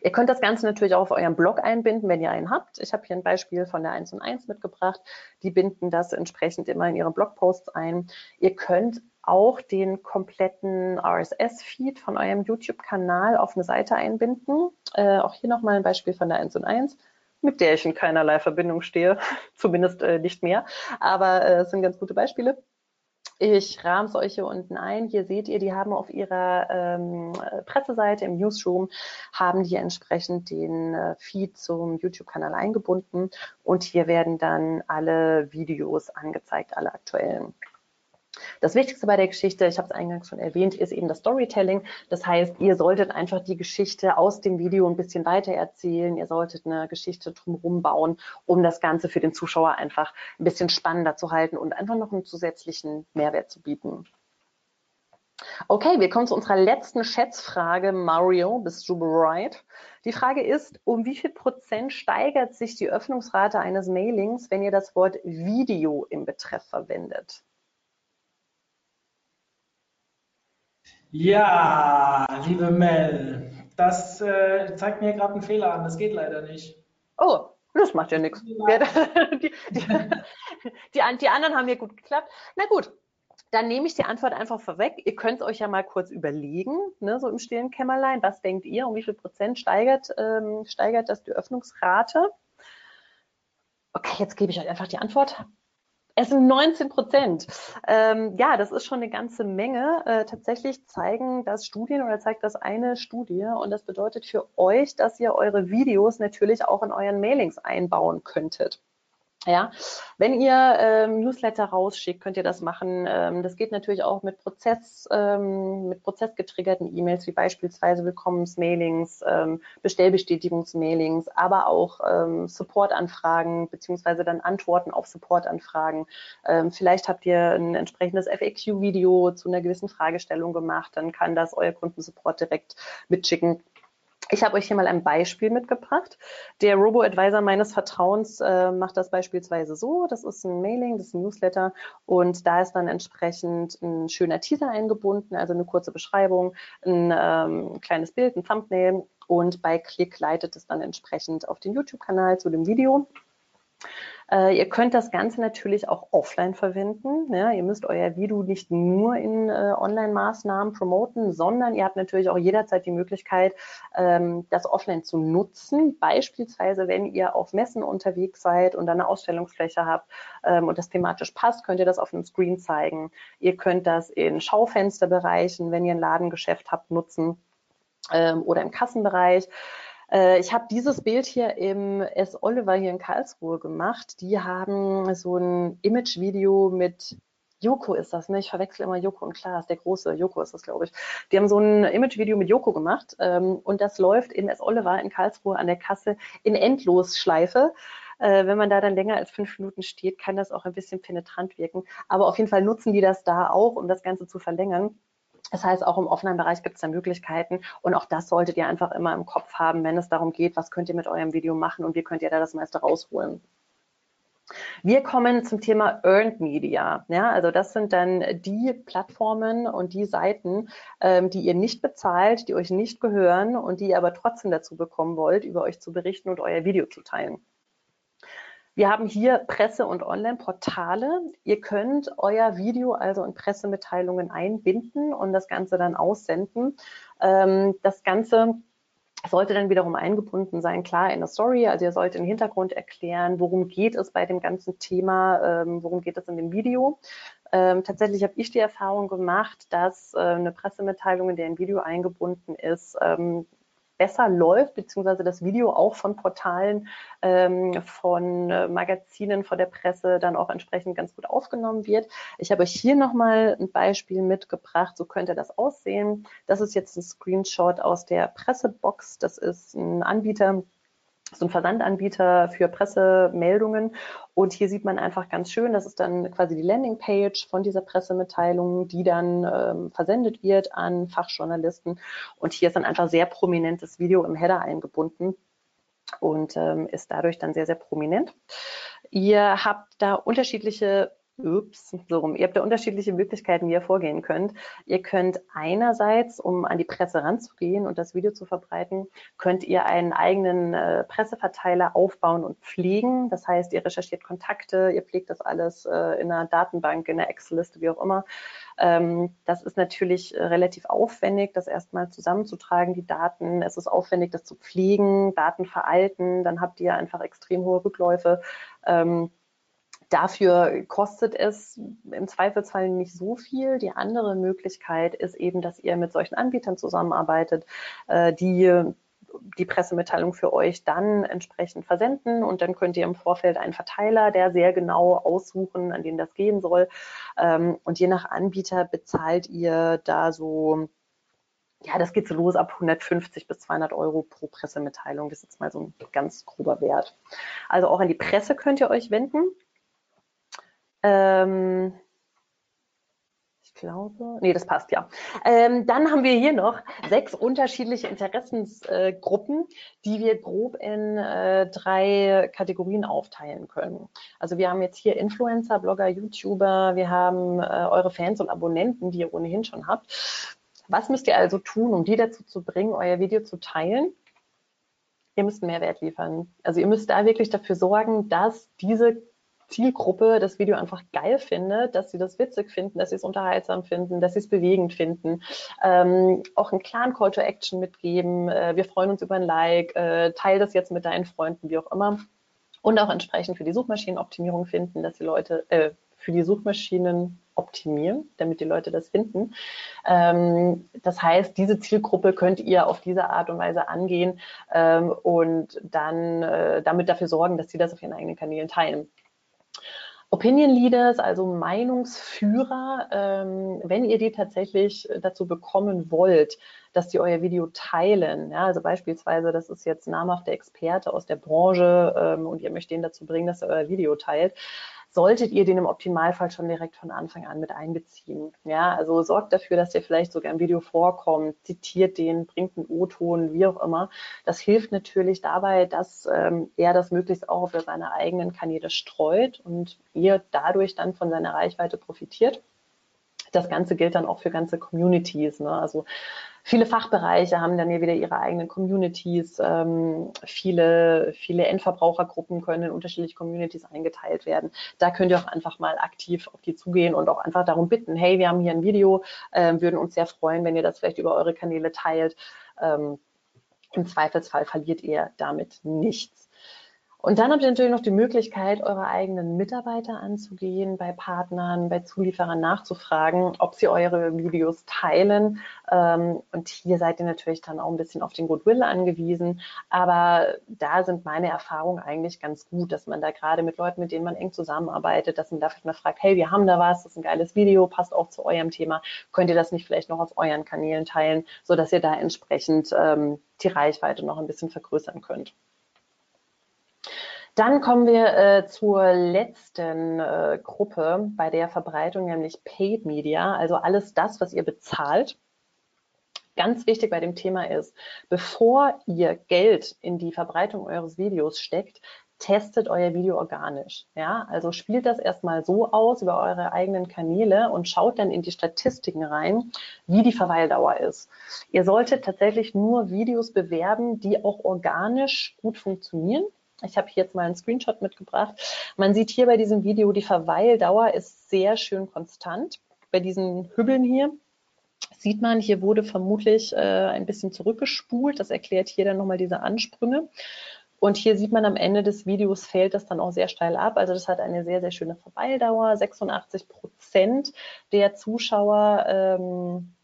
Ihr könnt das Ganze natürlich auch auf eurem Blog einbinden, wenn ihr einen habt. Ich habe hier ein Beispiel von der 1 und 1 mitgebracht. Die binden das entsprechend immer in ihre Blogposts ein. Ihr könnt auch den kompletten RSS-Feed von eurem YouTube-Kanal auf eine Seite einbinden. Äh, auch hier nochmal ein Beispiel von der 1 und 1 mit der ich in keinerlei Verbindung stehe, zumindest äh, nicht mehr. Aber äh, es sind ganz gute Beispiele. Ich rahme es euch hier unten ein. Hier seht ihr, die haben auf ihrer ähm, Presseseite im Newsroom, haben die entsprechend den äh, Feed zum YouTube-Kanal eingebunden und hier werden dann alle Videos angezeigt, alle aktuellen. Das Wichtigste bei der Geschichte, ich habe es eingangs schon erwähnt, ist eben das Storytelling. Das heißt, ihr solltet einfach die Geschichte aus dem Video ein bisschen weiter erzählen. Ihr solltet eine Geschichte drumherum bauen, um das Ganze für den Zuschauer einfach ein bisschen spannender zu halten und einfach noch einen zusätzlichen Mehrwert zu bieten. Okay, wir kommen zu unserer letzten Schätzfrage. Mario, bist du bereit? Die Frage ist, um wie viel Prozent steigert sich die Öffnungsrate eines Mailings, wenn ihr das Wort Video im Betreff verwendet? Ja, liebe Mel, das äh, zeigt mir gerade einen Fehler an. Das geht leider nicht. Oh, das macht ja nichts. Die, die, die, anderen haben ja gut geklappt. Na gut, dann nehme ich die Antwort einfach vorweg. Ihr könnt euch ja mal kurz überlegen, ne, so im stillen Kämmerlein, was denkt ihr, um wie viel Prozent steigert, ähm, steigert das die Öffnungsrate? Okay, jetzt gebe ich euch einfach die Antwort. Es sind 19 Prozent. Ähm, ja, das ist schon eine ganze Menge. Äh, tatsächlich zeigen das Studien oder zeigt das eine Studie und das bedeutet für euch, dass ihr eure Videos natürlich auch in euren Mailings einbauen könntet. Ja, wenn ihr ähm, Newsletter rausschickt, könnt ihr das machen. Ähm, das geht natürlich auch mit Prozess, ähm, mit prozessgetriggerten E-Mails, wie beispielsweise Willkommensmailings, ähm, Bestellbestätigungsmailings, aber auch ähm, Supportanfragen beziehungsweise dann Antworten auf Supportanfragen. Ähm, vielleicht habt ihr ein entsprechendes FAQ-Video zu einer gewissen Fragestellung gemacht, dann kann das euer Kundensupport direkt mitschicken. Ich habe euch hier mal ein Beispiel mitgebracht. Der Robo-Advisor meines Vertrauens äh, macht das beispielsweise so. Das ist ein Mailing, das ist ein Newsletter und da ist dann entsprechend ein schöner Teaser eingebunden, also eine kurze Beschreibung, ein ähm, kleines Bild, ein Thumbnail und bei Klick leitet es dann entsprechend auf den YouTube-Kanal zu dem Video. Äh, ihr könnt das Ganze natürlich auch offline verwenden. Ja, ihr müsst euer Video nicht nur in äh, Online-Maßnahmen promoten, sondern ihr habt natürlich auch jederzeit die Möglichkeit, ähm, das offline zu nutzen. Beispielsweise, wenn ihr auf Messen unterwegs seid und eine Ausstellungsfläche habt ähm, und das thematisch passt, könnt ihr das auf einem Screen zeigen. Ihr könnt das in Schaufensterbereichen, wenn ihr ein Ladengeschäft habt, nutzen ähm, oder im Kassenbereich. Äh, ich habe dieses Bild hier im S. Oliver hier in Karlsruhe gemacht. Die haben so ein Image-Video mit Joko ist das, ne? Ich verwechsel immer Joko und Klaas, der große Joko ist das, glaube ich. Die haben so ein Image-Video mit Joko gemacht ähm, und das läuft in S. Oliver in Karlsruhe an der Kasse in Endlosschleife. Äh, wenn man da dann länger als fünf Minuten steht, kann das auch ein bisschen penetrant wirken. Aber auf jeden Fall nutzen die das da auch, um das Ganze zu verlängern. Das heißt, auch im offenen Bereich gibt es da Möglichkeiten und auch das solltet ihr einfach immer im Kopf haben, wenn es darum geht, was könnt ihr mit eurem Video machen und wie könnt ihr da das meiste rausholen. Wir kommen zum Thema Earned Media. Ja, also das sind dann die Plattformen und die Seiten, ähm, die ihr nicht bezahlt, die euch nicht gehören und die ihr aber trotzdem dazu bekommen wollt, über euch zu berichten und euer Video zu teilen. Wir haben hier Presse- und Online-Portale. Ihr könnt euer Video also in Pressemitteilungen einbinden und das Ganze dann aussenden. Ähm, das Ganze sollte dann wiederum eingebunden sein, klar in der Story. Also ihr sollt den Hintergrund erklären, worum geht es bei dem ganzen Thema, ähm, worum geht es in dem Video. Ähm, tatsächlich habe ich die Erfahrung gemacht, dass äh, eine Pressemitteilung, in der ein Video eingebunden ist, ähm, besser läuft, beziehungsweise das Video auch von Portalen, ähm, von äh, Magazinen, von der Presse dann auch entsprechend ganz gut aufgenommen wird. Ich habe euch hier nochmal ein Beispiel mitgebracht, so könnte das aussehen. Das ist jetzt ein Screenshot aus der Pressebox. Das ist ein Anbieter, so ein Versandanbieter für Pressemeldungen. Und hier sieht man einfach ganz schön, das ist dann quasi die Landingpage von dieser Pressemitteilung, die dann ähm, versendet wird an Fachjournalisten. Und hier ist dann einfach sehr prominentes Video im Header eingebunden und ähm, ist dadurch dann sehr, sehr prominent. Ihr habt da unterschiedliche Ups, so rum. Ihr habt da unterschiedliche Möglichkeiten, wie ihr vorgehen könnt. Ihr könnt einerseits, um an die Presse ranzugehen und das Video zu verbreiten, könnt ihr einen eigenen äh, Presseverteiler aufbauen und pflegen. Das heißt, ihr recherchiert Kontakte, ihr pflegt das alles äh, in einer Datenbank, in einer Excel-Liste, wie auch immer. Ähm, das ist natürlich äh, relativ aufwendig, das erstmal zusammenzutragen, die Daten. Es ist aufwendig, das zu pflegen, Daten veralten. Dann habt ihr einfach extrem hohe Rückläufe. Ähm, Dafür kostet es im Zweifelsfall nicht so viel. Die andere Möglichkeit ist eben, dass ihr mit solchen Anbietern zusammenarbeitet, äh, die die Pressemitteilung für euch dann entsprechend versenden und dann könnt ihr im Vorfeld einen Verteiler, der sehr genau aussuchen, an den das gehen soll. Ähm, und je nach Anbieter bezahlt ihr da so ja, das geht so los ab 150 bis 200 Euro pro Pressemitteilung. Das ist jetzt mal so ein ganz grober Wert. Also auch an die Presse könnt ihr euch wenden. Ähm, ich glaube, nee, das passt ja. Ähm, dann haben wir hier noch sechs unterschiedliche Interessensgruppen, äh, die wir grob in äh, drei Kategorien aufteilen können. Also wir haben jetzt hier Influencer, Blogger, YouTuber, wir haben äh, eure Fans und Abonnenten, die ihr ohnehin schon habt. Was müsst ihr also tun, um die dazu zu bringen, euer Video zu teilen? Ihr müsst Mehrwert liefern. Also ihr müsst da wirklich dafür sorgen, dass diese Zielgruppe das Video einfach geil findet, dass sie das witzig finden, dass sie es unterhaltsam finden, dass sie es bewegend finden. Ähm, auch einen klaren Call to Action mitgeben. Äh, wir freuen uns über ein Like. Äh, teil das jetzt mit deinen Freunden, wie auch immer. Und auch entsprechend für die Suchmaschinenoptimierung finden, dass die Leute, äh, für die Suchmaschinen optimieren, damit die Leute das finden. Ähm, das heißt, diese Zielgruppe könnt ihr auf diese Art und Weise angehen ähm, und dann äh, damit dafür sorgen, dass sie das auf ihren eigenen Kanälen teilen. Opinion Leaders, also Meinungsführer, ähm, wenn ihr die tatsächlich dazu bekommen wollt, dass die euer Video teilen, ja, also beispielsweise, das ist jetzt namhafter Experte aus der Branche ähm, und ihr möchtet ihn dazu bringen, dass er euer Video teilt, solltet ihr den im Optimalfall schon direkt von Anfang an mit einbeziehen. Ja, also sorgt dafür, dass der vielleicht sogar im Video vorkommt, zitiert den, bringt einen O-Ton, wie auch immer. Das hilft natürlich dabei, dass ähm, er das möglichst auch auf seine eigenen Kanäle streut und ihr dadurch dann von seiner Reichweite profitiert. Das Ganze gilt dann auch für ganze Communities. Ne? Also viele Fachbereiche haben dann ja wieder ihre eigenen Communities. Ähm, viele, viele Endverbrauchergruppen können in unterschiedliche Communities eingeteilt werden. Da könnt ihr auch einfach mal aktiv auf die zugehen und auch einfach darum bitten, hey, wir haben hier ein Video, äh, würden uns sehr freuen, wenn ihr das vielleicht über eure Kanäle teilt. Ähm, Im Zweifelsfall verliert ihr damit nichts. Und dann habt ihr natürlich noch die Möglichkeit, eure eigenen Mitarbeiter anzugehen, bei Partnern, bei Zulieferern nachzufragen, ob sie eure Videos teilen. Ähm, und hier seid ihr natürlich dann auch ein bisschen auf den Goodwill angewiesen. Aber da sind meine Erfahrungen eigentlich ganz gut, dass man da gerade mit Leuten, mit denen man eng zusammenarbeitet, dass man da vielleicht mal fragt, hey, wir haben da was, das ist ein geiles Video, passt auch zu eurem Thema. Könnt ihr das nicht vielleicht noch auf euren Kanälen teilen, sodass ihr da entsprechend ähm, die Reichweite noch ein bisschen vergrößern könnt. Dann kommen wir äh, zur letzten äh, Gruppe bei der Verbreitung, nämlich Paid Media, also alles das, was ihr bezahlt. Ganz wichtig bei dem Thema ist, bevor ihr Geld in die Verbreitung eures Videos steckt, testet euer Video organisch. Ja, also spielt das erstmal so aus über eure eigenen Kanäle und schaut dann in die Statistiken rein, wie die Verweildauer ist. Ihr solltet tatsächlich nur Videos bewerben, die auch organisch gut funktionieren. Ich habe hier jetzt mal einen Screenshot mitgebracht. Man sieht hier bei diesem Video, die Verweildauer ist sehr schön konstant. Bei diesen Hübbeln hier sieht man, hier wurde vermutlich äh, ein bisschen zurückgespult. Das erklärt hier dann nochmal diese Ansprünge. Und hier sieht man am Ende des Videos fällt das dann auch sehr steil ab. Also das hat eine sehr, sehr schöne Verweildauer. 86 Prozent der Zuschauer ähm,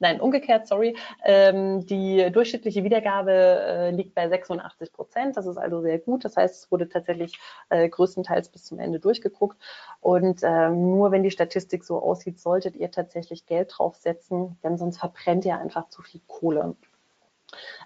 nein, umgekehrt, sorry, ähm, die durchschnittliche Wiedergabe äh, liegt bei 86 Prozent. Das ist also sehr gut. Das heißt, es wurde tatsächlich äh, größtenteils bis zum Ende durchgeguckt. Und ähm, nur wenn die Statistik so aussieht, solltet ihr tatsächlich Geld draufsetzen, denn sonst verbrennt ihr einfach zu viel Kohle.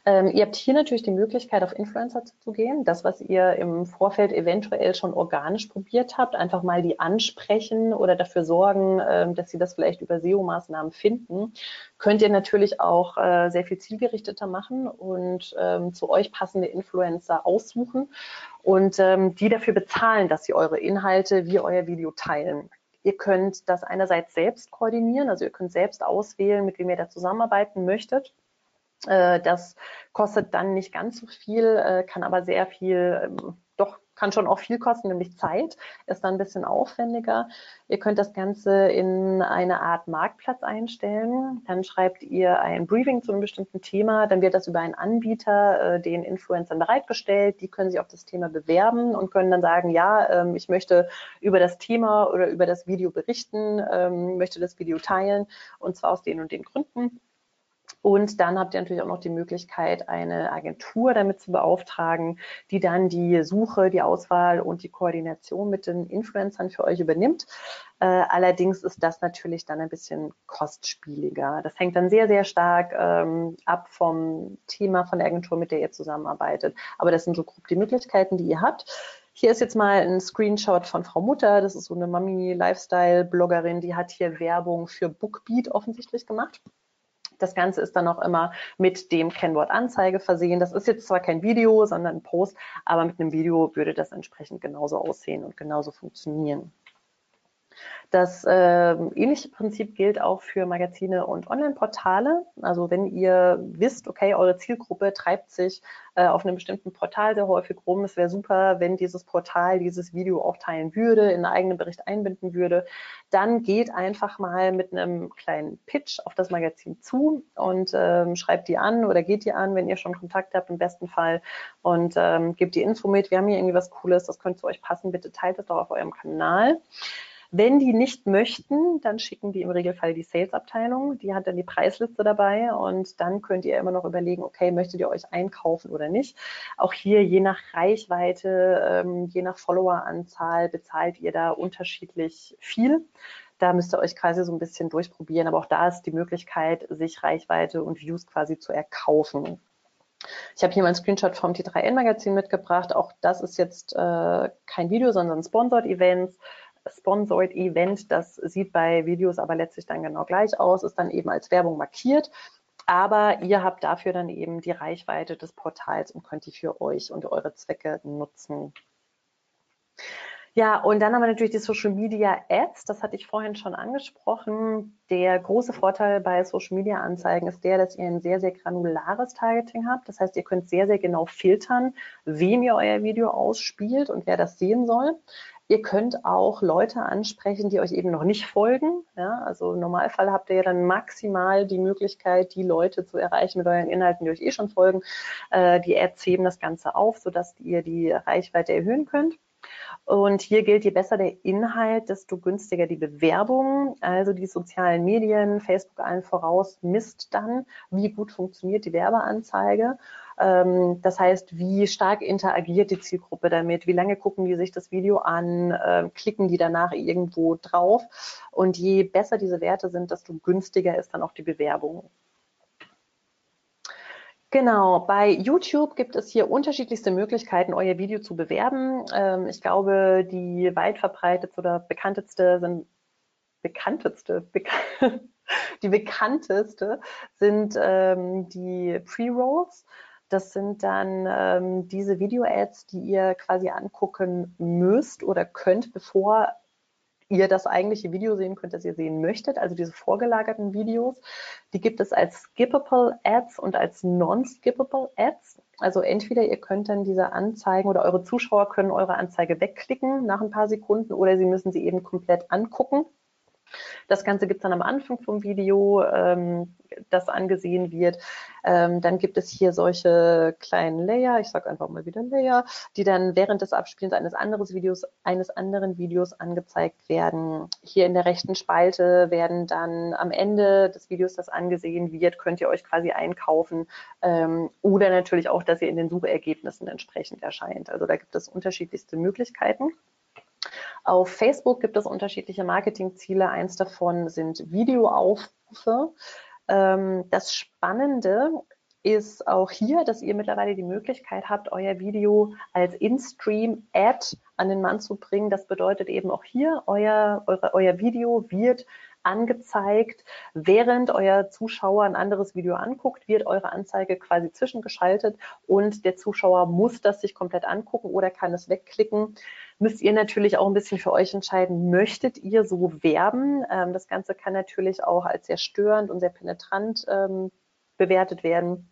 Ähm, ihr habt hier natürlich die Möglichkeit, auf Influencer zu gehen. Das, was ihr im Vorfeld eventuell schon organisch probiert habt, einfach mal die ansprechen oder dafür sorgen, ähm, dass sie das vielleicht über SEO-Maßnahmen finden, könnt ihr natürlich auch äh, sehr viel zielgerichteter machen und ähm, zu euch passende Influencer aussuchen und ähm, die dafür bezahlen, dass sie eure Inhalte wie euer Video teilen. Ihr könnt das einerseits selbst koordinieren, also ihr könnt selbst auswählen, mit wem ihr da zusammenarbeiten möchtet das kostet dann nicht ganz so viel, äh, kann aber sehr viel ähm, doch kann schon auch viel kosten, nämlich Zeit, ist dann ein bisschen aufwendiger. Ihr könnt das Ganze in eine Art Marktplatz einstellen. Dann schreibt ihr ein Briefing zu einem bestimmten Thema. Dann wird das über einen Anbieter äh, den Influencern bereitgestellt. Die können sich auf das Thema bewerben und können dann sagen, ja, ähm, ich möchte über das Thema oder über das Video berichten, ähm, möchte das Video teilen und zwar aus den und den Gründen. Und dann habt ihr natürlich auch noch die Möglichkeit, eine Agentur damit zu beauftragen, die dann die Suche, die Auswahl und die Koordination mit den Influencern für euch übernimmt. Äh, allerdings ist das natürlich dann ein bisschen kostspieliger. Das hängt dann sehr, sehr stark ähm, ab vom Thema von der Agentur, mit der ihr zusammenarbeitet. Aber das sind so grob die Möglichkeiten, die ihr habt. Hier ist jetzt mal ein Screenshot von Frau Mutter. Das ist so eine Mami-Lifestyle-Bloggerin, die hat hier Werbung für Bookbeat offensichtlich gemacht. Das Ganze ist dann auch immer mit dem Kennwort Anzeige versehen. Das ist jetzt zwar kein Video, sondern ein Post, aber mit einem Video würde das entsprechend genauso aussehen und genauso funktionieren. Das äh, ähnliche Prinzip gilt auch für Magazine und Online-Portale. Also wenn ihr wisst, okay, eure Zielgruppe treibt sich äh, auf einem bestimmten Portal sehr häufig rum, es wäre super, wenn dieses Portal dieses Video auch teilen würde, in einen eigenen Bericht einbinden würde, dann geht einfach mal mit einem kleinen Pitch auf das Magazin zu und ähm, schreibt die an oder geht die an, wenn ihr schon Kontakt habt im besten Fall und ähm, gebt die Info mit, wir haben hier irgendwie was Cooles, das könnte zu euch passen, bitte teilt es doch auf eurem Kanal. Wenn die nicht möchten, dann schicken die im Regelfall die Sales-Abteilung. Die hat dann die Preisliste dabei und dann könnt ihr immer noch überlegen, okay, möchtet ihr euch einkaufen oder nicht. Auch hier je nach Reichweite, ähm, je nach Followeranzahl bezahlt ihr da unterschiedlich viel. Da müsst ihr euch quasi so ein bisschen durchprobieren. Aber auch da ist die Möglichkeit, sich Reichweite und Views quasi zu erkaufen. Ich habe hier mal einen Screenshot vom T3N-Magazin mitgebracht. Auch das ist jetzt äh, kein Video, sondern Sponsored Events. Sponsored Event, das sieht bei Videos aber letztlich dann genau gleich aus, ist dann eben als Werbung markiert. Aber ihr habt dafür dann eben die Reichweite des Portals und könnt die für euch und eure Zwecke nutzen. Ja, und dann haben wir natürlich die Social Media Ads. Das hatte ich vorhin schon angesprochen. Der große Vorteil bei Social Media Anzeigen ist der, dass ihr ein sehr, sehr granulares Targeting habt. Das heißt, ihr könnt sehr, sehr genau filtern, wem ihr euer Video ausspielt und wer das sehen soll. Ihr könnt auch Leute ansprechen, die euch eben noch nicht folgen. Ja, also im Normalfall habt ihr ja dann maximal die Möglichkeit, die Leute zu erreichen mit euren Inhalten, die euch eh schon folgen. Äh, die Ads heben das Ganze auf, sodass ihr die Reichweite erhöhen könnt. Und hier gilt, je besser der Inhalt, desto günstiger die Bewerbung. Also die sozialen Medien, Facebook allen voraus, misst dann, wie gut funktioniert die Werbeanzeige. Ähm, das heißt, wie stark interagiert die Zielgruppe damit? Wie lange gucken die sich das Video an? Ähm, klicken die danach irgendwo drauf? Und je besser diese Werte sind, desto günstiger ist dann auch die Bewerbung. Genau, bei YouTube gibt es hier unterschiedlichste Möglichkeiten, euer Video zu bewerben. Ähm, ich glaube, die weit verbreitetste oder bekannteste sind bekannteste, bek die bekannteste sind ähm, die Pre-Rolls. Das sind dann ähm, diese Video-Ads, die ihr quasi angucken müsst oder könnt, bevor ihr das eigentliche Video sehen könnt, das ihr sehen möchtet, also diese vorgelagerten Videos. Die gibt es als Skippable Ads und als Non-Skippable Ads. Also entweder ihr könnt dann diese Anzeigen oder eure Zuschauer können eure Anzeige wegklicken nach ein paar Sekunden oder sie müssen sie eben komplett angucken. Das Ganze gibt es dann am Anfang vom Video, ähm, das angesehen wird. Ähm, dann gibt es hier solche kleinen Layer, ich sage einfach mal wieder Layer, die dann während des Abspielens eines anderen Videos, eines anderen Videos angezeigt werden. Hier in der rechten Spalte werden dann am Ende des Videos, das angesehen wird, könnt ihr euch quasi einkaufen ähm, oder natürlich auch, dass ihr in den Suchergebnissen entsprechend erscheint. Also da gibt es unterschiedlichste Möglichkeiten. Auf Facebook gibt es unterschiedliche Marketingziele. Eins davon sind Videoaufrufe. Ähm, das Spannende ist auch hier, dass ihr mittlerweile die Möglichkeit habt, euer Video als In-Stream-Ad an den Mann zu bringen. Das bedeutet eben auch hier, euer, eure, euer Video wird angezeigt. Während euer Zuschauer ein anderes Video anguckt, wird eure Anzeige quasi zwischengeschaltet und der Zuschauer muss das sich komplett angucken oder kann es wegklicken. Müsst ihr natürlich auch ein bisschen für euch entscheiden, möchtet ihr so werben? Ähm, das Ganze kann natürlich auch als sehr störend und sehr penetrant ähm, bewertet werden.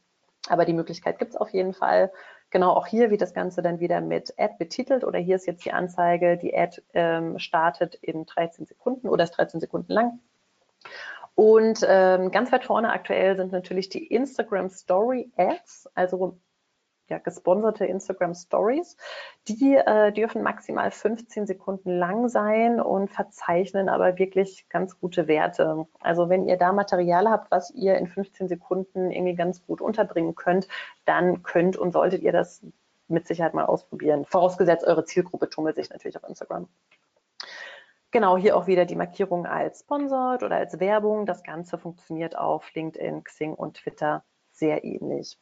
Aber die Möglichkeit gibt es auf jeden Fall. Genau, auch hier wird das Ganze dann wieder mit Ad betitelt oder hier ist jetzt die Anzeige, die Ad ähm, startet in 13 Sekunden oder ist 13 Sekunden lang. Und ähm, ganz weit vorne aktuell sind natürlich die Instagram Story Ads, also ja, gesponserte Instagram Stories. Die äh, dürfen maximal 15 Sekunden lang sein und verzeichnen aber wirklich ganz gute Werte. Also wenn ihr da Material habt, was ihr in 15 Sekunden irgendwie ganz gut unterbringen könnt, dann könnt und solltet ihr das mit Sicherheit mal ausprobieren. Vorausgesetzt, eure Zielgruppe tummelt sich natürlich auf Instagram. Genau, hier auch wieder die Markierung als Sponsored oder als Werbung. Das Ganze funktioniert auf LinkedIn, Xing und Twitter sehr ähnlich.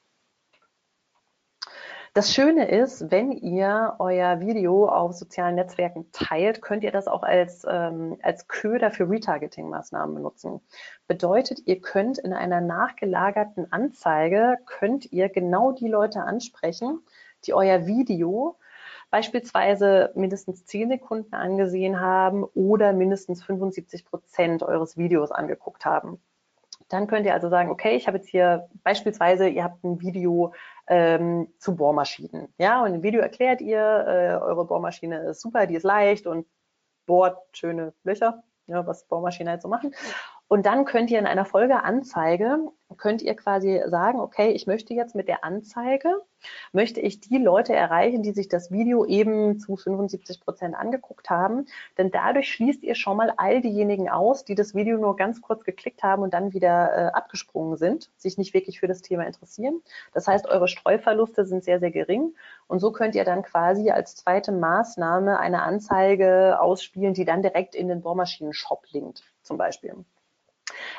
Das Schöne ist, wenn ihr euer Video auf sozialen Netzwerken teilt, könnt ihr das auch als, ähm, als Köder für Retargeting-Maßnahmen benutzen. Bedeutet, ihr könnt in einer nachgelagerten Anzeige, könnt ihr genau die Leute ansprechen, die euer Video beispielsweise mindestens 10 Sekunden angesehen haben oder mindestens 75 Prozent eures Videos angeguckt haben. Dann könnt ihr also sagen, okay, ich habe jetzt hier beispielsweise, ihr habt ein Video ähm, zu Bohrmaschinen. Ja, und im Video erklärt ihr, äh, eure Bohrmaschine ist super, die ist leicht und bohrt schöne Löcher, ja, was Bohrmaschinen halt so machen. Und dann könnt ihr in einer Folgeanzeige, könnt ihr quasi sagen, okay, ich möchte jetzt mit der Anzeige, möchte ich die Leute erreichen, die sich das Video eben zu 75 Prozent angeguckt haben. Denn dadurch schließt ihr schon mal all diejenigen aus, die das Video nur ganz kurz geklickt haben und dann wieder äh, abgesprungen sind, sich nicht wirklich für das Thema interessieren. Das heißt, eure Streuverluste sind sehr, sehr gering. Und so könnt ihr dann quasi als zweite Maßnahme eine Anzeige ausspielen, die dann direkt in den Bohrmaschinen-Shop linkt, zum Beispiel.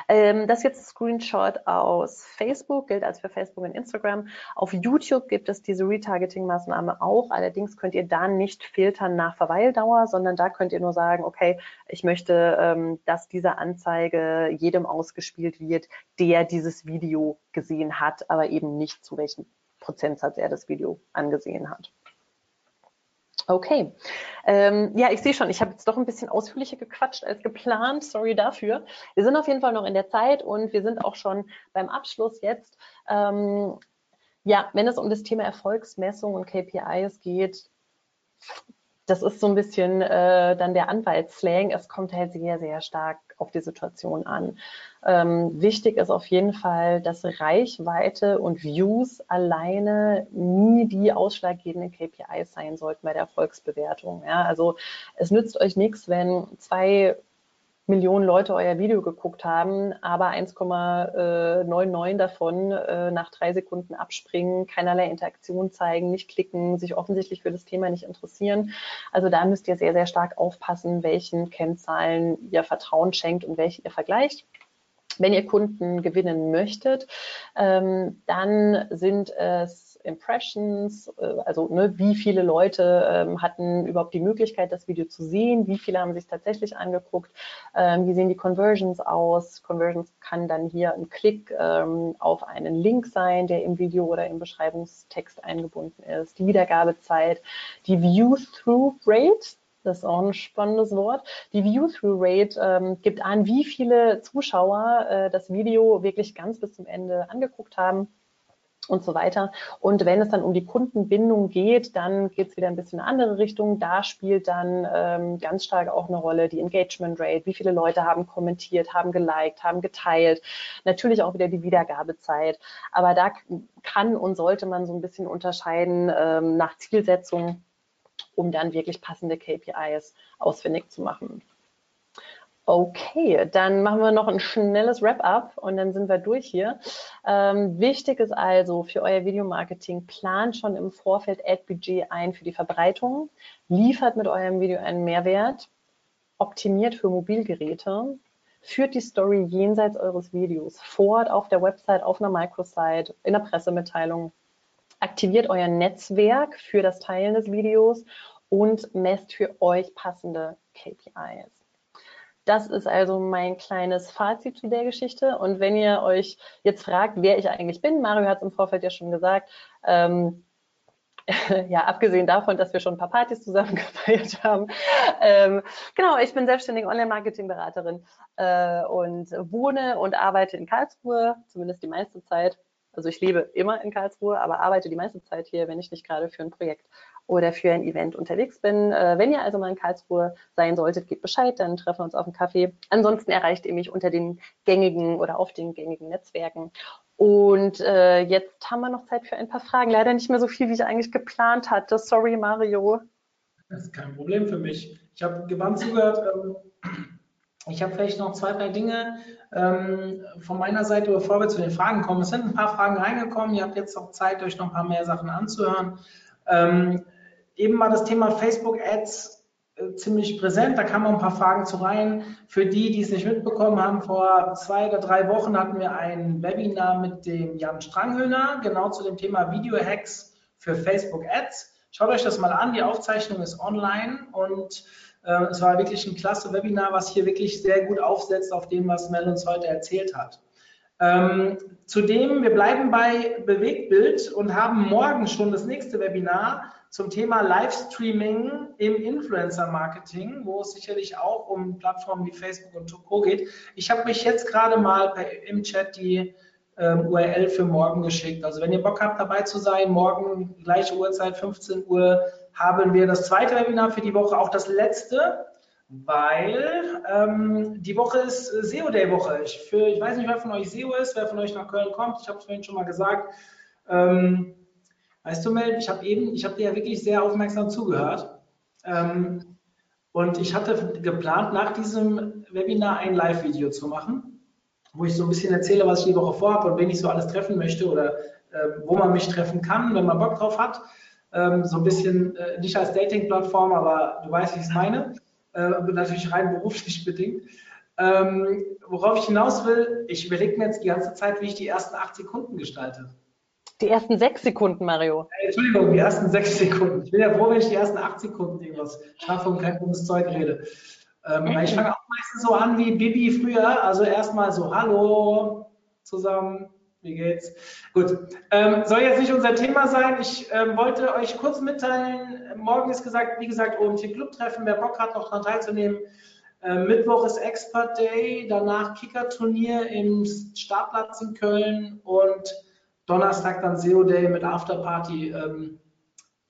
Ähm, das ist jetzt ein Screenshot aus Facebook, gilt als für Facebook und Instagram. Auf YouTube gibt es diese Retargeting-Maßnahme auch. Allerdings könnt ihr da nicht filtern nach Verweildauer, sondern da könnt ihr nur sagen, okay, ich möchte, ähm, dass diese Anzeige jedem ausgespielt wird, der dieses Video gesehen hat, aber eben nicht zu welchem Prozentsatz er das Video angesehen hat. Okay. Ähm, ja, ich sehe schon, ich habe jetzt doch ein bisschen ausführlicher gequatscht als geplant. Sorry dafür. Wir sind auf jeden Fall noch in der Zeit und wir sind auch schon beim Abschluss jetzt. Ähm, ja, wenn es um das Thema Erfolgsmessung und KPIs geht, das ist so ein bisschen äh, dann der Anwaltsslang. Es kommt halt sehr, sehr stark auf die Situation an. Ähm, wichtig ist auf jeden Fall, dass Reichweite und Views alleine nie die ausschlaggebenden KPIs sein sollten bei der Erfolgsbewertung. Ja, also es nützt euch nichts, wenn zwei Millionen Leute euer Video geguckt haben, aber 1,99 davon äh, nach drei Sekunden abspringen, keinerlei Interaktion zeigen, nicht klicken, sich offensichtlich für das Thema nicht interessieren. Also da müsst ihr sehr, sehr stark aufpassen, welchen Kennzahlen ihr Vertrauen schenkt und welche ihr vergleicht. Wenn ihr Kunden gewinnen möchtet, ähm, dann sind es Impressions, äh, also ne, wie viele Leute ähm, hatten überhaupt die Möglichkeit, das Video zu sehen, wie viele haben sich tatsächlich angeguckt, ähm, wie sehen die Conversions aus. Conversions kann dann hier ein Klick ähm, auf einen Link sein, der im Video oder im Beschreibungstext eingebunden ist, die Wiedergabezeit, die View-Through-Rate, das ist auch ein spannendes Wort. Die View-Through-Rate ähm, gibt an, wie viele Zuschauer äh, das Video wirklich ganz bis zum Ende angeguckt haben und so weiter. Und wenn es dann um die Kundenbindung geht, dann geht es wieder ein bisschen in eine andere Richtung. Da spielt dann ähm, ganz stark auch eine Rolle die Engagement Rate. Wie viele Leute haben kommentiert, haben geliked, haben geteilt. Natürlich auch wieder die Wiedergabezeit. Aber da kann und sollte man so ein bisschen unterscheiden ähm, nach Zielsetzung, um dann wirklich passende KPIs ausfindig zu machen. Okay, dann machen wir noch ein schnelles Wrap-up und dann sind wir durch hier. Ähm, wichtig ist also für euer Videomarketing, plant schon im Vorfeld Ad-Budget ein für die Verbreitung, liefert mit eurem Video einen Mehrwert, optimiert für Mobilgeräte, führt die Story jenseits eures Videos fort auf der Website, auf einer Microsite, in der Pressemitteilung, aktiviert euer Netzwerk für das Teilen des Videos und messt für euch passende KPIs. Das ist also mein kleines Fazit zu der Geschichte. Und wenn ihr euch jetzt fragt, wer ich eigentlich bin, Mario hat es im Vorfeld ja schon gesagt, ähm, ja, abgesehen davon, dass wir schon ein paar Partys zusammen gefeiert haben. Ähm, genau, ich bin selbstständige Online-Marketing-Beraterin äh, und wohne und arbeite in Karlsruhe, zumindest die meiste Zeit. Also ich lebe immer in Karlsruhe, aber arbeite die meiste Zeit hier, wenn ich nicht gerade für ein Projekt oder für ein Event unterwegs bin. Äh, wenn ihr also mal in Karlsruhe sein solltet, gebt Bescheid, dann treffen wir uns auf einen Kaffee. Ansonsten erreicht ihr mich unter den gängigen oder auf den gängigen Netzwerken. Und äh, jetzt haben wir noch Zeit für ein paar Fragen. Leider nicht mehr so viel, wie ich eigentlich geplant hatte. Sorry, Mario. Das ist kein Problem für mich. Ich habe gewandt zugehört. Ähm, ich habe vielleicht noch zwei, drei Dinge ähm, von meiner Seite, bevor wir zu den Fragen kommen. Es sind ein paar Fragen reingekommen. Ihr habt jetzt auch Zeit, euch noch ein paar mehr Sachen anzuhören. Ähm, eben war das Thema Facebook Ads äh, ziemlich präsent. Da kamen ein paar Fragen zu rein. Für die, die es nicht mitbekommen haben, vor zwei oder drei Wochen hatten wir ein Webinar mit dem Jan Stranghöhner, genau zu dem Thema Video Hacks für Facebook Ads. Schaut euch das mal an. Die Aufzeichnung ist online und äh, es war wirklich ein klasse Webinar, was hier wirklich sehr gut aufsetzt auf dem, was Mel uns heute erzählt hat. Ähm, zudem, wir bleiben bei Bewegtbild und haben morgen schon das nächste Webinar zum Thema Livestreaming im Influencer-Marketing, wo es sicherlich auch um Plattformen wie Facebook und Co. geht. Ich habe mich jetzt gerade mal im Chat die ähm, URL für morgen geschickt. Also wenn ihr Bock habt, dabei zu sein, morgen gleiche Uhrzeit, 15 Uhr, haben wir das zweite Webinar für die Woche, auch das letzte, weil ähm, die Woche ist SEO Day Woche. Ich, ich weiß nicht, wer von euch SEO ist, wer von euch nach Köln kommt. Ich habe es vorhin schon mal gesagt. Ähm, weißt du, Mel, ich habe eben, ich habe dir ja wirklich sehr aufmerksam zugehört. Ähm, und ich hatte geplant, nach diesem Webinar ein Live-Video zu machen, wo ich so ein bisschen erzähle, was ich die Woche vorhabe und wen ich so alles treffen möchte oder äh, wo man mich treffen kann, wenn man Bock drauf hat ähm, so ein bisschen, äh, nicht als Dating-Plattform, aber du weißt, wie ich es meine, äh, natürlich rein beruflich bedingt. Ähm, worauf ich hinaus will, ich überlege mir jetzt die ganze Zeit, wie ich die ersten acht Sekunden gestalte. Die ersten sechs Sekunden, Mario. Äh, Entschuldigung, die ersten sechs Sekunden. Ich bin ja froh, wenn ich die ersten acht Sekunden irgendwas schaffe und kein dummes Zeug rede. Ähm, mhm. Ich fange auch meistens so an wie Bibi früher, also erstmal so Hallo zusammen, wie geht's? Gut. Ähm, soll jetzt nicht unser Thema sein. Ich ähm, wollte euch kurz mitteilen, morgen ist gesagt, wie gesagt, OMT Club Treffen. Wer Bock hat, noch daran teilzunehmen. Ähm, Mittwoch ist Expert Day, danach Kicker-Turnier im Startplatz in Köln und Donnerstag dann SEO Day mit Afterparty. Ähm,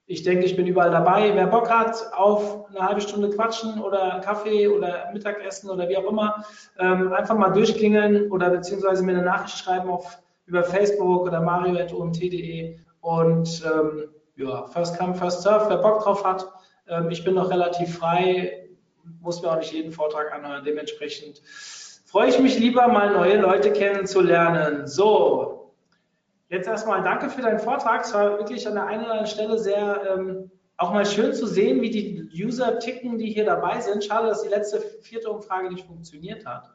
ich denke, ich bin überall dabei. Wer Bock hat auf eine halbe Stunde quatschen oder Kaffee oder Mittagessen oder wie auch immer, ähm, einfach mal durchklingeln oder beziehungsweise mir eine Nachricht schreiben auf über Facebook oder mario.omt.de und ähm, ja, First Come, First Surf, wer Bock drauf hat. Ähm, ich bin noch relativ frei, muss mir auch nicht jeden Vortrag anhören. Dementsprechend freue ich mich lieber, mal neue Leute kennenzulernen. So, jetzt erstmal danke für deinen Vortrag. Es war wirklich an der einen oder anderen Stelle sehr ähm, auch mal schön zu sehen, wie die User ticken, die hier dabei sind. Schade, dass die letzte vierte Umfrage nicht funktioniert hat.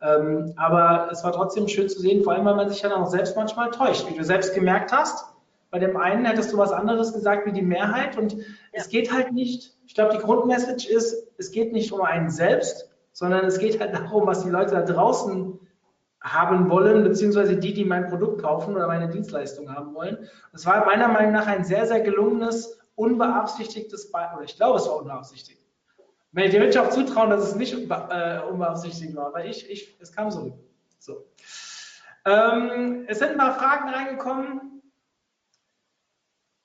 Ähm, aber es war trotzdem schön zu sehen, vor allem, weil man sich ja dann auch selbst manchmal täuscht, wie du selbst gemerkt hast. Bei dem einen hättest du was anderes gesagt wie die Mehrheit und ja. es geht halt nicht, ich glaube, die Grundmessage ist, es geht nicht um einen selbst, sondern es geht halt darum, was die Leute da draußen haben wollen, beziehungsweise die, die mein Produkt kaufen oder meine Dienstleistung haben wollen. Das war meiner Meinung nach ein sehr, sehr gelungenes, unbeabsichtigtes, oder ich glaube, es war unbeabsichtigt, würde ich auch zutrauen, dass es nicht äh, unbeabsichtigt war, aber ich, ich, es kam so. so. Ähm, es sind ein paar Fragen reingekommen.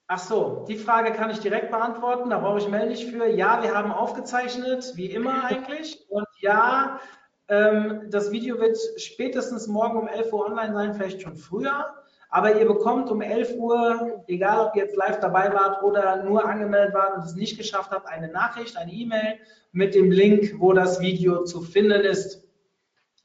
Ach so, die Frage kann ich direkt beantworten, da brauche ich Mel nicht für. Ja, wir haben aufgezeichnet, wie immer eigentlich. Und ja, das Video wird spätestens morgen um 11 Uhr online sein, vielleicht schon früher. Aber ihr bekommt um 11 Uhr, egal ob ihr jetzt live dabei wart oder nur angemeldet wart und es nicht geschafft habt, eine Nachricht, eine E-Mail mit dem Link, wo das Video zu finden ist.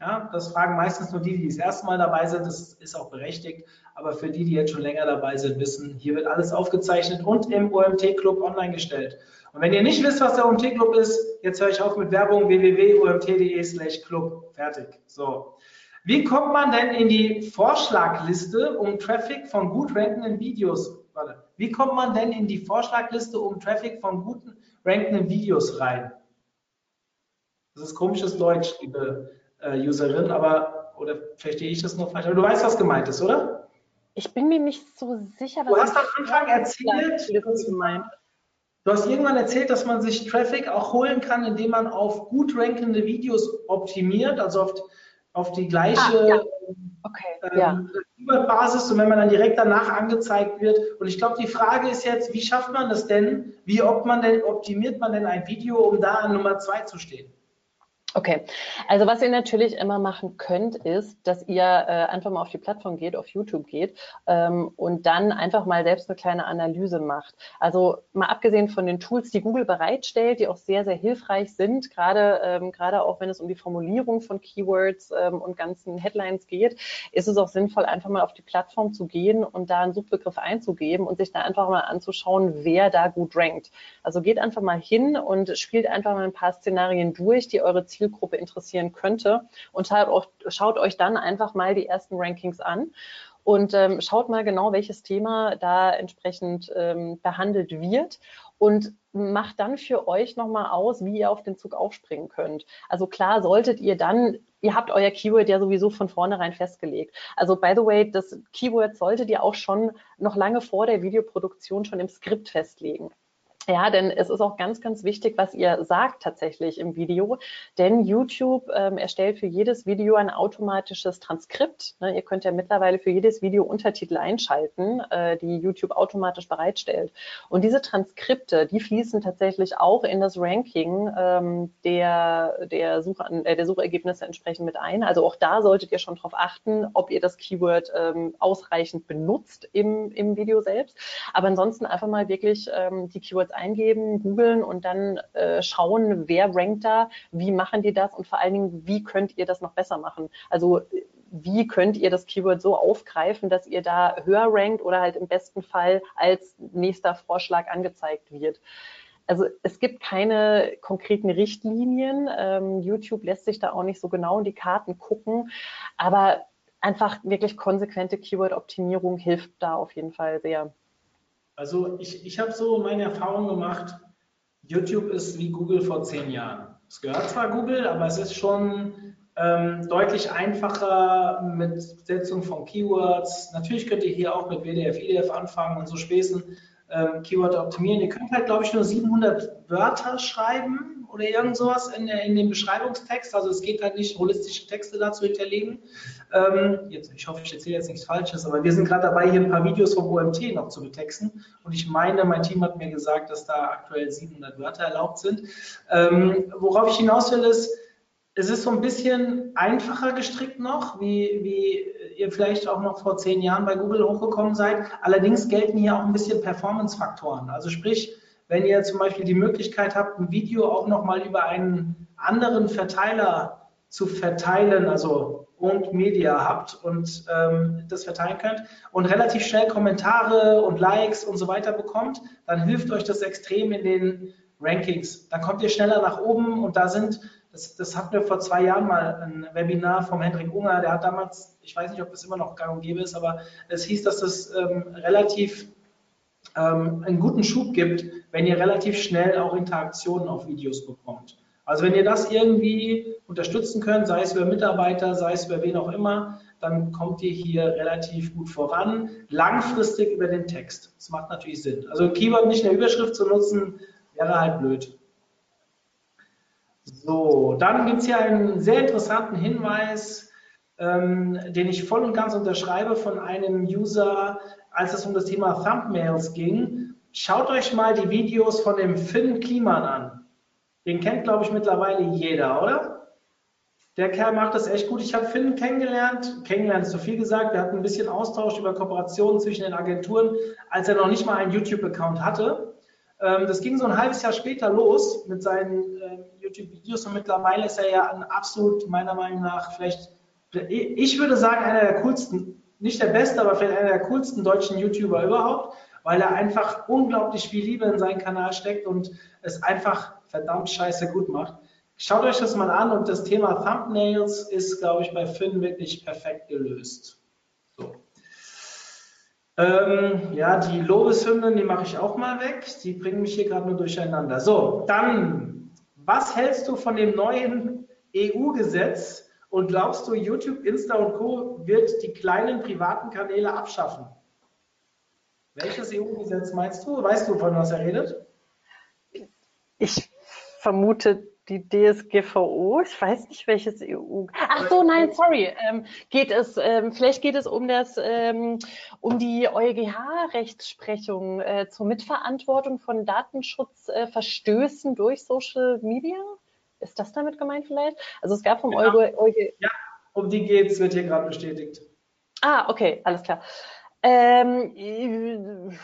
Ja, das fragen meistens nur die, die das erste Mal dabei sind. Das ist auch berechtigt. Aber für die, die jetzt schon länger dabei sind, wissen, hier wird alles aufgezeichnet und im OMT-Club online gestellt. Und wenn ihr nicht wisst, was der OMT-Club ist, jetzt höre ich auf mit Werbung www.omt.de slash club. Fertig. So. Wie kommt man denn in die Vorschlagliste, um Traffic von gut rankenden Videos, warte, wie kommt man denn in die Vorschlagliste, um Traffic von guten rankenden Videos rein? Das ist komisches Deutsch, liebe äh, Userin, aber, oder verstehe ich das nur falsch? Aber du weißt, was gemeint ist, oder? Ich bin mir nicht so sicher, was Du hast am Anfang erzählt, du hast irgendwann erzählt, dass man sich Traffic auch holen kann, indem man auf gut rankende Videos optimiert, also auf auf die gleiche. Ah, ja. Okay, ja. ähm, Keyword-Basis und wenn man dann direkt danach angezeigt wird. Und ich glaube, die Frage ist jetzt, wie schafft man das denn? Wie ob man denn, optimiert man denn ein Video, um da an Nummer zwei zu stehen? Okay, also was ihr natürlich immer machen könnt, ist, dass ihr äh, einfach mal auf die Plattform geht, auf YouTube geht ähm, und dann einfach mal selbst eine kleine Analyse macht. Also mal abgesehen von den Tools, die Google bereitstellt, die auch sehr, sehr hilfreich sind, gerade ähm, gerade auch wenn es um die Formulierung von Keywords ähm, und ganzen Headlines geht, ist es auch sinnvoll, einfach mal auf die Plattform zu gehen und da einen Suchbegriff einzugeben und sich da einfach mal anzuschauen, wer da gut rankt. Also geht einfach mal hin und spielt einfach mal ein paar Szenarien durch, die eure Ziel Zielgruppe interessieren könnte. Und schaut, schaut euch dann einfach mal die ersten Rankings an und ähm, schaut mal genau, welches Thema da entsprechend ähm, behandelt wird und macht dann für euch nochmal aus, wie ihr auf den Zug aufspringen könnt. Also klar solltet ihr dann, ihr habt euer Keyword ja sowieso von vornherein festgelegt. Also by the way, das Keyword solltet ihr auch schon noch lange vor der Videoproduktion schon im Skript festlegen. Ja, denn es ist auch ganz, ganz wichtig, was ihr sagt tatsächlich im Video. Denn YouTube ähm, erstellt für jedes Video ein automatisches Transkript. Ne, ihr könnt ja mittlerweile für jedes Video Untertitel einschalten, äh, die YouTube automatisch bereitstellt. Und diese Transkripte, die fließen tatsächlich auch in das Ranking ähm, der, der, Such, äh, der Suchergebnisse entsprechend mit ein. Also auch da solltet ihr schon darauf achten, ob ihr das Keyword ähm, ausreichend benutzt im, im Video selbst. Aber ansonsten einfach mal wirklich ähm, die Keywords eingeben, googeln und dann äh, schauen, wer rankt da, wie machen die das und vor allen Dingen, wie könnt ihr das noch besser machen? Also wie könnt ihr das Keyword so aufgreifen, dass ihr da höher rankt oder halt im besten Fall als nächster Vorschlag angezeigt wird. Also es gibt keine konkreten Richtlinien. Ähm, YouTube lässt sich da auch nicht so genau in die Karten gucken, aber einfach wirklich konsequente Keyword-Optimierung hilft da auf jeden Fall sehr. Also ich, ich habe so meine Erfahrung gemacht, YouTube ist wie Google vor zehn Jahren. Es gehört zwar Google, aber es ist schon ähm, deutlich einfacher mit Setzung von Keywords. Natürlich könnt ihr hier auch mit WDF, IDF anfangen und so Späßen ähm, Keyword optimieren. Ihr könnt halt, glaube ich, nur 700 Wörter schreiben oder irgend sowas in, in dem Beschreibungstext. Also es geht halt nicht, holistische Texte dazu hinterlegen. Ähm, jetzt, ich hoffe, ich erzähle jetzt nichts Falsches, aber wir sind gerade dabei, hier ein paar Videos vom OMT noch zu betexten. Und ich meine, mein Team hat mir gesagt, dass da aktuell 700 Wörter erlaubt sind. Ähm, worauf ich hinaus will, ist, es ist so ein bisschen einfacher gestrickt noch, wie, wie ihr vielleicht auch noch vor zehn Jahren bei Google hochgekommen seid. Allerdings gelten hier auch ein bisschen Performance-Faktoren. Also sprich, wenn ihr zum Beispiel die Möglichkeit habt, ein Video auch nochmal über einen anderen Verteiler zu verteilen, also und Media habt und ähm, das verteilen könnt und relativ schnell Kommentare und Likes und so weiter bekommt, dann hilft euch das extrem in den Rankings. Dann kommt ihr schneller nach oben und da sind das, das hatten wir vor zwei Jahren mal ein Webinar vom Hendrik Unger, der hat damals, ich weiß nicht, ob das immer noch gang und gäbe ist, aber es hieß, dass es ähm, relativ ähm, einen guten Schub gibt, wenn ihr relativ schnell auch Interaktionen auf Videos bekommt. Also wenn ihr das irgendwie unterstützen könnt, sei es über Mitarbeiter, sei es über wen auch immer, dann kommt ihr hier relativ gut voran. Langfristig über den Text. Das macht natürlich Sinn. Also Keyword nicht in der Überschrift zu nutzen, wäre halt blöd. So, dann gibt es hier einen sehr interessanten Hinweis, ähm, den ich voll und ganz unterschreibe von einem User, als es um das Thema Thumbnails ging. Schaut euch mal die Videos von dem Finn Kliman an. Den kennt, glaube ich, mittlerweile jeder, oder? Der Kerl macht das echt gut. Ich habe Finn kennengelernt. Kennengelernt ist zu viel gesagt. Wir hatten ein bisschen Austausch über Kooperationen zwischen den Agenturen, als er noch nicht mal einen YouTube-Account hatte. Ähm, das ging so ein halbes Jahr später los mit seinen äh, YouTube-Videos und mittlerweile ist er ja ein absolut, meiner Meinung nach, vielleicht, ich würde sagen, einer der coolsten, nicht der beste, aber vielleicht einer der coolsten deutschen YouTuber überhaupt, weil er einfach unglaublich viel Liebe in seinen Kanal steckt und es einfach verdammt scheiße gut macht. Schaut euch das mal an und das Thema Thumbnails ist, glaube ich, bei Finn wirklich perfekt gelöst. Ähm, ja, die Lobeshymnen, die mache ich auch mal weg. Die bringen mich hier gerade nur durcheinander. So, dann, was hältst du von dem neuen EU-Gesetz und glaubst du, YouTube, Insta und Co. wird die kleinen privaten Kanäle abschaffen? Welches EU-Gesetz meinst du? Weißt du, von was er redet? Ich vermute Die DSGVO, ich weiß nicht welches EU. Ach so, nein, sorry. Ähm, geht es, ähm, vielleicht geht es um das, ähm, um die EuGH-Rechtsprechung äh, zur Mitverantwortung von Datenschutzverstößen äh, durch Social Media. Ist das damit gemeint vielleicht? Also es gab vom Genau. EuGH. EuG Ja, um die geht's, wird hier gerade bestätigt. Ah, okay, alles klar. Ähm, äh,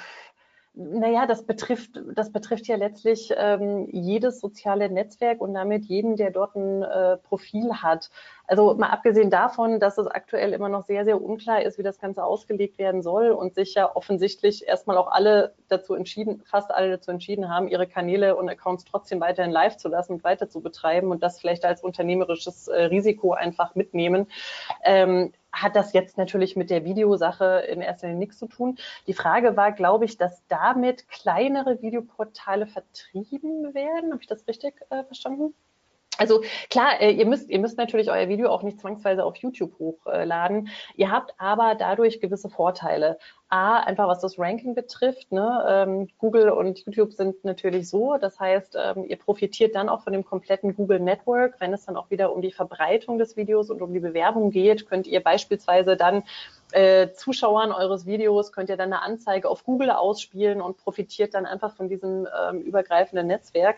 naja, das betrifft, das betrifft ja letztlich ähm, jedes soziale Netzwerk und damit jeden, der dort ein äh, Profil hat. Also mal abgesehen davon, dass es aktuell immer noch sehr, sehr unklar ist, wie das Ganze ausgelegt werden soll und sich ja offensichtlich erstmal auch alle dazu entschieden, fast alle dazu entschieden haben, ihre Kanäle und Accounts trotzdem weiterhin live zu lassen und weiter zu betreiben und das vielleicht als unternehmerisches äh, Risiko einfach mitnehmen. Ähm, hat das jetzt natürlich mit der Videosache in erster Linie nichts zu tun. Die Frage war, glaube ich, dass damit kleinere Videoportale vertrieben werden. Habe ich das richtig äh, verstanden? Also klar, äh, ihr müsst, ihr müsst natürlich euer Video auch nicht zwangsweise auf YouTube hochladen. Ihr habt aber dadurch gewisse Vorteile. A, einfach was das Ranking betrifft. Ne? Ähm, Google und YouTube sind natürlich so. Das heißt, ähm, ihr profitiert dann auch von dem kompletten Google Network. Wenn es dann auch wieder um die Verbreitung des Videos und um die Bewerbung geht, könnt ihr beispielsweise dann äh, Zuschauern eures Videos, könnt ihr dann eine Anzeige auf Google ausspielen und profitiert dann einfach von diesem ähm, übergreifenden Netzwerk.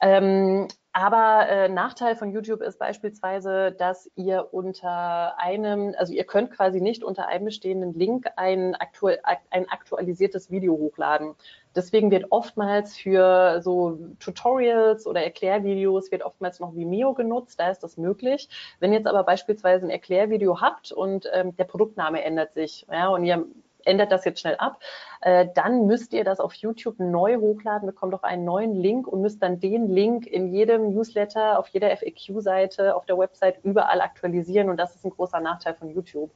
Ähm, aber äh, Nachteil von YouTube ist beispielsweise, dass ihr unter einem, also ihr könnt quasi nicht unter einem bestehenden Link ein, aktuell, ein aktualisiertes Video hochladen. Deswegen wird oftmals für so Tutorials oder Erklärvideos wird oftmals noch Vimeo genutzt, da ist das möglich. Wenn ihr jetzt aber beispielsweise ein Erklärvideo habt und ähm, der Produktname ändert sich, ja, und ihr ändert das jetzt schnell ab, äh, dann müsst ihr das auf YouTube neu hochladen, bekommt auch einen neuen Link und müsst dann den Link in jedem Newsletter, auf jeder FAQ-Seite, auf der Website überall aktualisieren und das ist ein großer Nachteil von YouTube.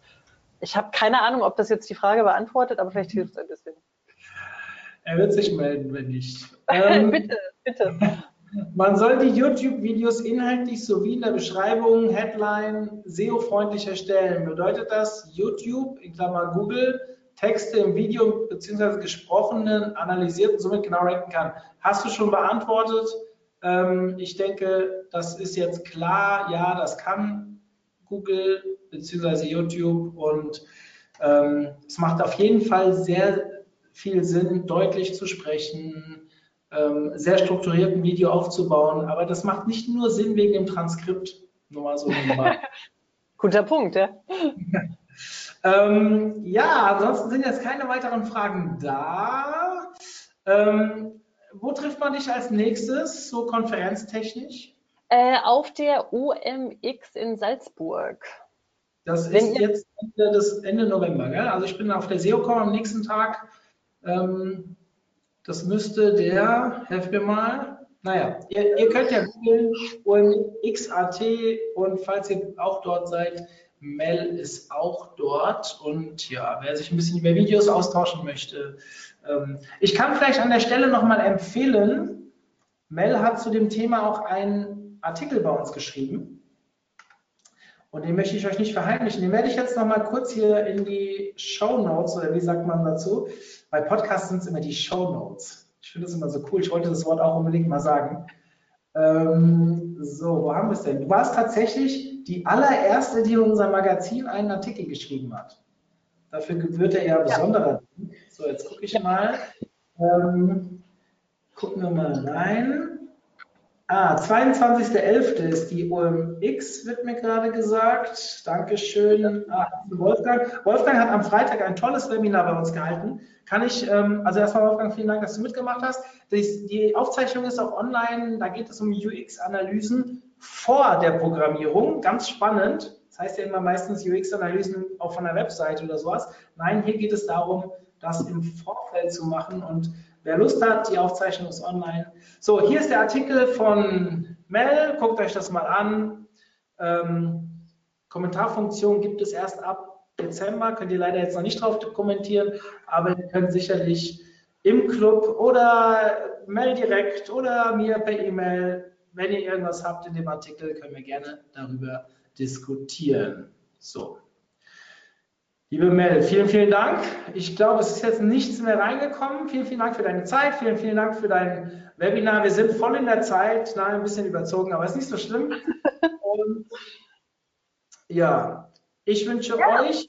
Ich habe keine Ahnung, ob das jetzt die Frage beantwortet, aber vielleicht hilft es ein bisschen. Er wird sich melden, wenn nicht. Ähm, bitte, bitte. Man soll die YouTube-Videos inhaltlich sowie in der Beschreibung, Headline, SEO-freundlich erstellen. Bedeutet das, YouTube, in Klammern Google, Texte im Video bzw. gesprochenen analysiert und somit genau ranken kann. Hast du schon beantwortet? Ähm, ich denke, das ist jetzt klar. Ja, das kann Google bzw. YouTube und ähm, es macht auf jeden Fall sehr viel Sinn, deutlich zu sprechen, ähm, sehr strukturiert ein Video aufzubauen. Aber das macht nicht nur Sinn wegen dem Transkript. Nur mal so. Guter Punkt, ja. Ähm, ja, ansonsten sind jetzt keine weiteren Fragen da. Ähm, wo trifft man dich als nächstes, so konferenztechnisch? Äh, auf der OMX in Salzburg. Das ist jetzt Ende, des, Ende November, gell? Also ich bin auf der SEOCom am nächsten Tag. Ähm, das müsste der, helft mir mal. Naja, ihr, ihr könnt ja googeln OMX.at und falls ihr auch dort seid, Mel ist auch dort und ja, wer sich ein bisschen über Videos austauschen möchte. Ähm, ich kann vielleicht an der Stelle nochmal empfehlen, Mel hat zu dem Thema auch einen Artikel bei uns geschrieben. Und den möchte ich euch nicht verheimlichen. Den werde ich jetzt nochmal kurz hier in die Show Notes oder wie sagt man dazu? Bei Podcasts sind es immer die Show Notes. Ich finde das immer so cool. Ich wollte das Wort auch unbedingt mal sagen. Ähm, so, wo haben wir es denn? Du warst tatsächlich die allererste, die in unserem Magazin einen Artikel geschrieben hat. Dafür gebührt er ja besonderer Dank. So, jetzt gucke ich mal. Ähm, gucken wir mal rein. Ah, 22.11. ist die OMX, wird mir gerade gesagt. Dankeschön. Ah, Wolfgang. Wolfgang hat am Freitag ein tolles Webinar bei uns gehalten. Kann ich, ähm, also erstmal Wolfgang, vielen Dank, dass du mitgemacht hast. Die, die Aufzeichnung ist auch online. Da geht es um UX-Analysen vor der Programmierung. Ganz spannend. Das heißt ja immer meistens UX-Analysen auch von der Webseite oder sowas. Nein, hier geht es darum, das im Vorfeld zu machen und Wer Lust hat, die Aufzeichnung ist online. So, hier ist der Artikel von Mel. Guckt euch das mal an. Ähm, Kommentarfunktion gibt es erst ab Dezember. Könnt ihr leider jetzt noch nicht drauf kommentieren, aber ihr könnt sicherlich im Club oder Mel direkt oder mir per E-Mail, wenn ihr irgendwas habt in dem Artikel, können wir gerne darüber diskutieren. So. Liebe Mel, vielen, vielen Dank. Ich glaube, es ist jetzt nichts mehr reingekommen. Vielen, vielen Dank für deine Zeit. Vielen, vielen Dank für dein Webinar. Wir sind voll in der Zeit, nein, ein bisschen überzogen, aber ist nicht so schlimm. Und ja, ich wünsche Ja, euch,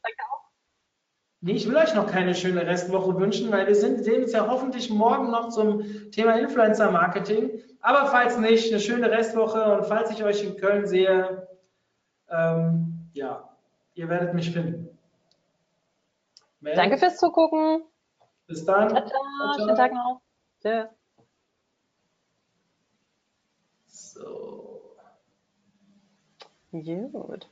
nee, ich will euch noch keine schöne Restwoche wünschen, weil wir sind, sehen uns ja hoffentlich morgen noch zum Thema Influencer Marketing. Aber falls nicht, eine schöne Restwoche und falls ich euch in Köln sehe, ähm, ja, ihr werdet mich finden. Mel, Danke fürs Zugucken. Bis dann. Ciao, ciao. Schönen Tag noch. Tschüss. So. Gut.